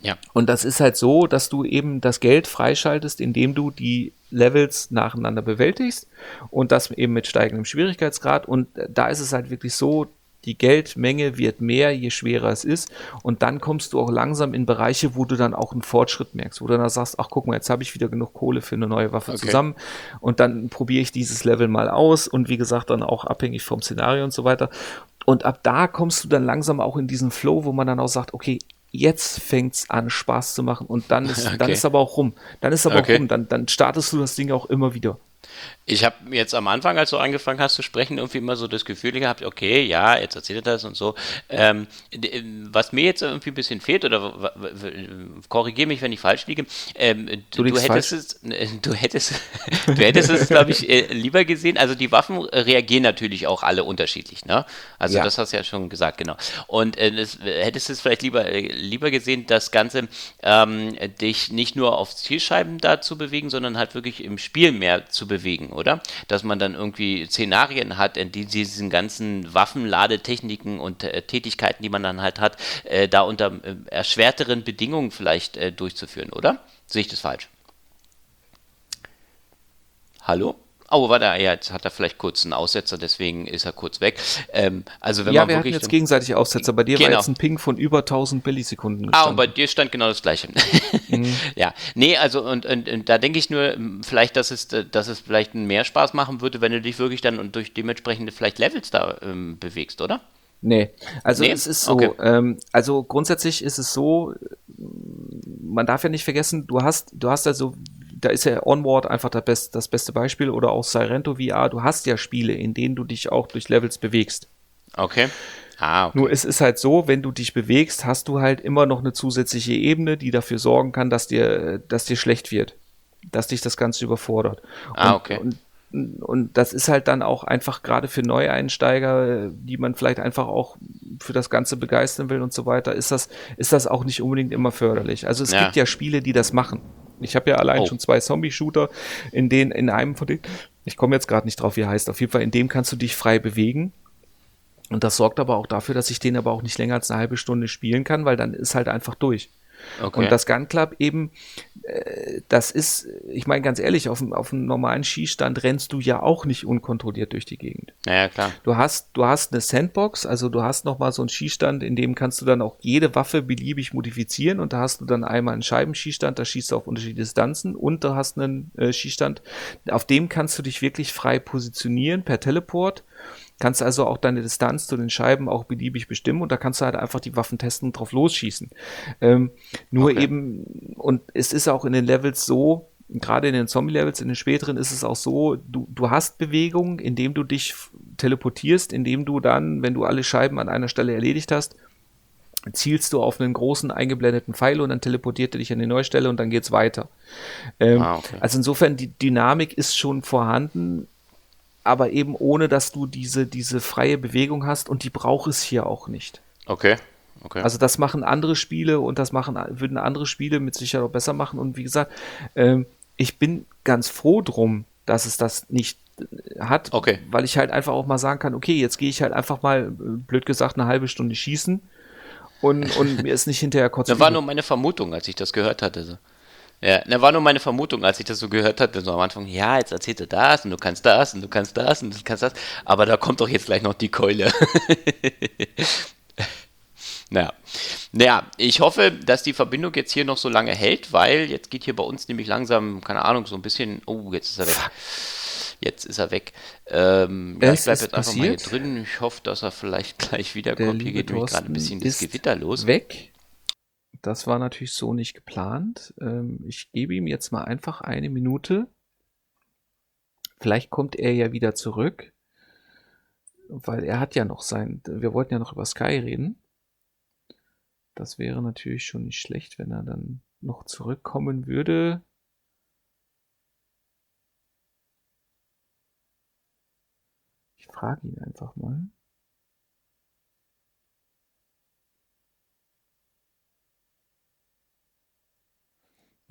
Ja. Und das ist halt so, dass du eben das Geld freischaltest, indem du die Levels nacheinander bewältigst und das eben mit steigendem Schwierigkeitsgrad. Und da ist es halt wirklich so, die Geldmenge wird mehr, je schwerer es ist. Und dann kommst du auch langsam in Bereiche, wo du dann auch einen Fortschritt merkst, wo du dann sagst, ach guck mal, jetzt habe ich wieder genug Kohle für eine neue Waffe okay. zusammen. Und dann probiere ich dieses Level mal aus und wie gesagt, dann auch abhängig vom Szenario und so weiter. Und ab da kommst du dann langsam auch in diesen Flow, wo man dann auch sagt, okay, jetzt fängt's an, Spaß zu machen und dann ist, okay. dann ist aber auch rum. Dann ist aber okay. auch rum. Dann, dann startest du das Ding auch immer wieder. Ich habe jetzt am Anfang, als du angefangen hast zu sprechen, irgendwie immer so das Gefühl gehabt, okay, ja, jetzt erzählt er das und so. Ähm, was mir jetzt irgendwie ein bisschen fehlt, oder korrigiere mich, wenn ich falsch liege, ähm, du, du, hättest es, du hättest, du hättest es, glaube ich, äh, lieber gesehen. Also die Waffen reagieren natürlich auch alle unterschiedlich, ne? Also ja. das hast du ja schon gesagt, genau. Und äh, das, hättest es vielleicht lieber, äh, lieber gesehen, das Ganze ähm, dich nicht nur auf Zielscheiben da zu bewegen, sondern halt wirklich im Spiel mehr zu bewegen oder? Dass man dann irgendwie Szenarien hat, in die diesen ganzen Waffenladetechniken und äh, Tätigkeiten, die man dann halt hat, äh, da unter äh, erschwerteren Bedingungen vielleicht äh, durchzuführen, oder? Sehe ich das falsch? Hallo? Oh, war da, ja, jetzt hat er vielleicht kurz einen Aussetzer, deswegen ist er kurz weg. Ähm, also wenn ja, man wir hatten jetzt gegenseitig Aussetzer. Bei dir genau. war jetzt ein Ping von über 1000 Millisekunden. Gestanden. Ah, und bei dir stand genau das Gleiche. Mhm. ja, nee, also und, und, und da denke ich nur, vielleicht, dass es, dass es vielleicht mehr Spaß machen würde, wenn du dich wirklich dann und durch dementsprechende vielleicht Levels da ähm, bewegst, oder? Nee, also nee? es ist so, okay. ähm, also grundsätzlich ist es so, man darf ja nicht vergessen, du hast, du hast also da ist ja Onward einfach das, best, das beste Beispiel oder auch Sirento VR. Du hast ja Spiele, in denen du dich auch durch Levels bewegst. Okay. Ah, okay. Nur es ist halt so, wenn du dich bewegst, hast du halt immer noch eine zusätzliche Ebene, die dafür sorgen kann, dass dir, dass dir schlecht wird. Dass dich das Ganze überfordert. Ah, okay. Und, und das ist halt dann auch einfach gerade für Neueinsteiger, die man vielleicht einfach auch für das Ganze begeistern will und so weiter, ist das, ist das auch nicht unbedingt immer förderlich. Also es ja. gibt ja Spiele, die das machen. Ich habe ja allein oh. schon zwei Zombie-Shooter, in denen, in einem von denen, ich komme jetzt gerade nicht drauf, wie er heißt, auf jeden Fall, in dem kannst du dich frei bewegen. Und das sorgt aber auch dafür, dass ich den aber auch nicht länger als eine halbe Stunde spielen kann, weil dann ist halt einfach durch. Okay. Und das Gun Club eben, äh, das ist, ich meine ganz ehrlich, auf, auf einem normalen Skistand rennst du ja auch nicht unkontrolliert durch die Gegend. Ja, klar. Du hast, du hast eine Sandbox, also du hast nochmal so einen Skistand, in dem kannst du dann auch jede Waffe beliebig modifizieren und da hast du dann einmal einen Scheibenskistand, da schießt du auf unterschiedliche Distanzen und da hast einen äh, Skistand, auf dem kannst du dich wirklich frei positionieren per Teleport Kannst also auch deine Distanz zu den Scheiben auch beliebig bestimmen und da kannst du halt einfach die Waffen testen und drauf losschießen. Ähm, nur okay. eben, und es ist auch in den Levels so, gerade in den Zombie-Levels, in den späteren ist es auch so, du, du hast Bewegung, indem du dich teleportierst, indem du dann, wenn du alle Scheiben an einer Stelle erledigt hast, zielst du auf einen großen eingeblendeten Pfeil und dann teleportiert er dich an die neue Stelle und dann geht's weiter. Ähm, ah, okay. Also insofern, die Dynamik ist schon vorhanden aber eben ohne, dass du diese, diese freie Bewegung hast und die braucht es hier auch nicht. Okay. Okay. Also das machen andere Spiele und das machen, würden andere Spiele mit Sicherheit auch besser machen. Und wie gesagt, ähm, ich bin ganz froh drum, dass es das nicht äh, hat, okay. weil ich halt einfach auch mal sagen kann, okay, jetzt gehe ich halt einfach mal, äh, blöd gesagt, eine halbe Stunde schießen und, und mir ist nicht hinterher kurz. Das war nur meine Vermutung, als ich das gehört hatte. Ja, da war nur meine Vermutung, als ich das so gehört hatte, so am Anfang, ja, jetzt erzählt er das und du kannst das und du kannst das und du kannst das, aber da kommt doch jetzt gleich noch die Keule. naja. naja, ich hoffe, dass die Verbindung jetzt hier noch so lange hält, weil jetzt geht hier bei uns nämlich langsam, keine Ahnung, so ein bisschen, oh, jetzt ist er weg. Jetzt ist er weg. Ähm, ja, ich bleibe jetzt einfach mal hier drin. Ich hoffe, dass er vielleicht gleich wiederkommt. Hier geht nämlich gerade ein bisschen das Gewitter los. Weg. Das war natürlich so nicht geplant. Ähm, ich gebe ihm jetzt mal einfach eine Minute. Vielleicht kommt er ja wieder zurück, weil er hat ja noch sein. Wir wollten ja noch über Sky reden. Das wäre natürlich schon nicht schlecht, wenn er dann noch zurückkommen würde. Ich frage ihn einfach mal.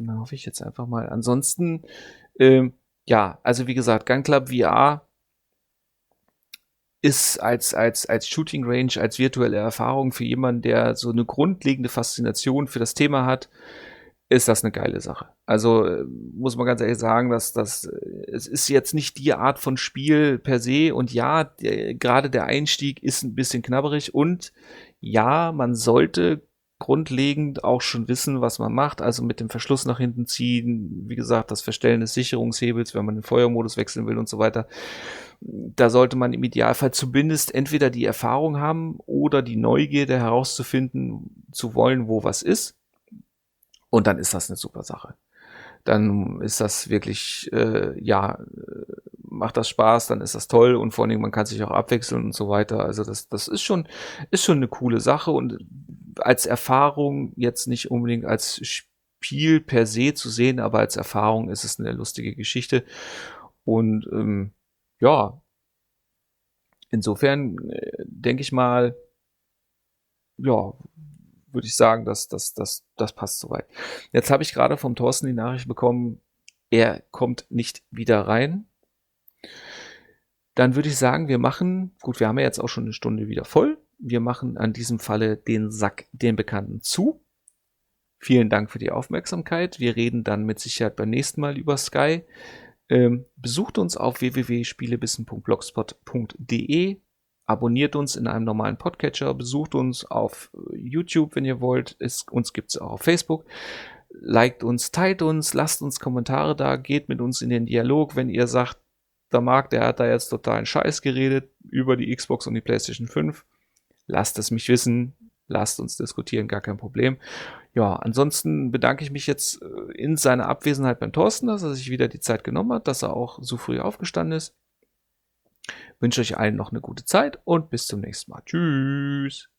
Na, hoffe ich jetzt einfach mal. Ansonsten, ähm, ja, also wie gesagt, Gun Club VR ist als, als, als Shooting Range, als virtuelle Erfahrung für jemanden, der so eine grundlegende Faszination für das Thema hat, ist das eine geile Sache. Also äh, muss man ganz ehrlich sagen, dass das äh, es ist jetzt nicht die Art von Spiel per se und ja, der, gerade der Einstieg ist ein bisschen knabberig und ja, man sollte grundlegend auch schon wissen, was man macht. Also mit dem Verschluss nach hinten ziehen, wie gesagt, das Verstellen des Sicherungshebels, wenn man den Feuermodus wechseln will und so weiter. Da sollte man im Idealfall zumindest entweder die Erfahrung haben oder die Neugierde herauszufinden zu wollen, wo was ist. Und dann ist das eine super Sache. Dann ist das wirklich, äh, ja, macht das Spaß, dann ist das toll und vor allem man kann sich auch abwechseln und so weiter. Also das, das ist schon, ist schon eine coole Sache und als Erfahrung jetzt nicht unbedingt als Spiel per se zu sehen, aber als Erfahrung ist es eine lustige Geschichte. Und ähm, ja, insofern äh, denke ich mal, ja, würde ich sagen, dass das, das, das passt soweit. Jetzt habe ich gerade vom Thorsten die Nachricht bekommen, er kommt nicht wieder rein. Dann würde ich sagen, wir machen, gut, wir haben ja jetzt auch schon eine Stunde wieder voll wir machen an diesem Falle den Sack den Bekannten zu. Vielen Dank für die Aufmerksamkeit. Wir reden dann mit Sicherheit beim nächsten Mal über Sky. Ähm, besucht uns auf www.spielebissen.blogspot.de. Abonniert uns in einem normalen Podcatcher. Besucht uns auf YouTube, wenn ihr wollt. Es, uns gibt es auch auf Facebook. Liked uns, teilt uns, lasst uns Kommentare da, geht mit uns in den Dialog, wenn ihr sagt, der Marc, der hat da jetzt totalen Scheiß geredet über die Xbox und die PlayStation 5 lasst es mich wissen, lasst uns diskutieren, gar kein Problem. Ja, ansonsten bedanke ich mich jetzt äh, in seiner Abwesenheit beim Thorsten, dass er sich wieder die Zeit genommen hat, dass er auch so früh aufgestanden ist. wünsche euch allen noch eine gute Zeit und bis zum nächsten Mal. Tschüss.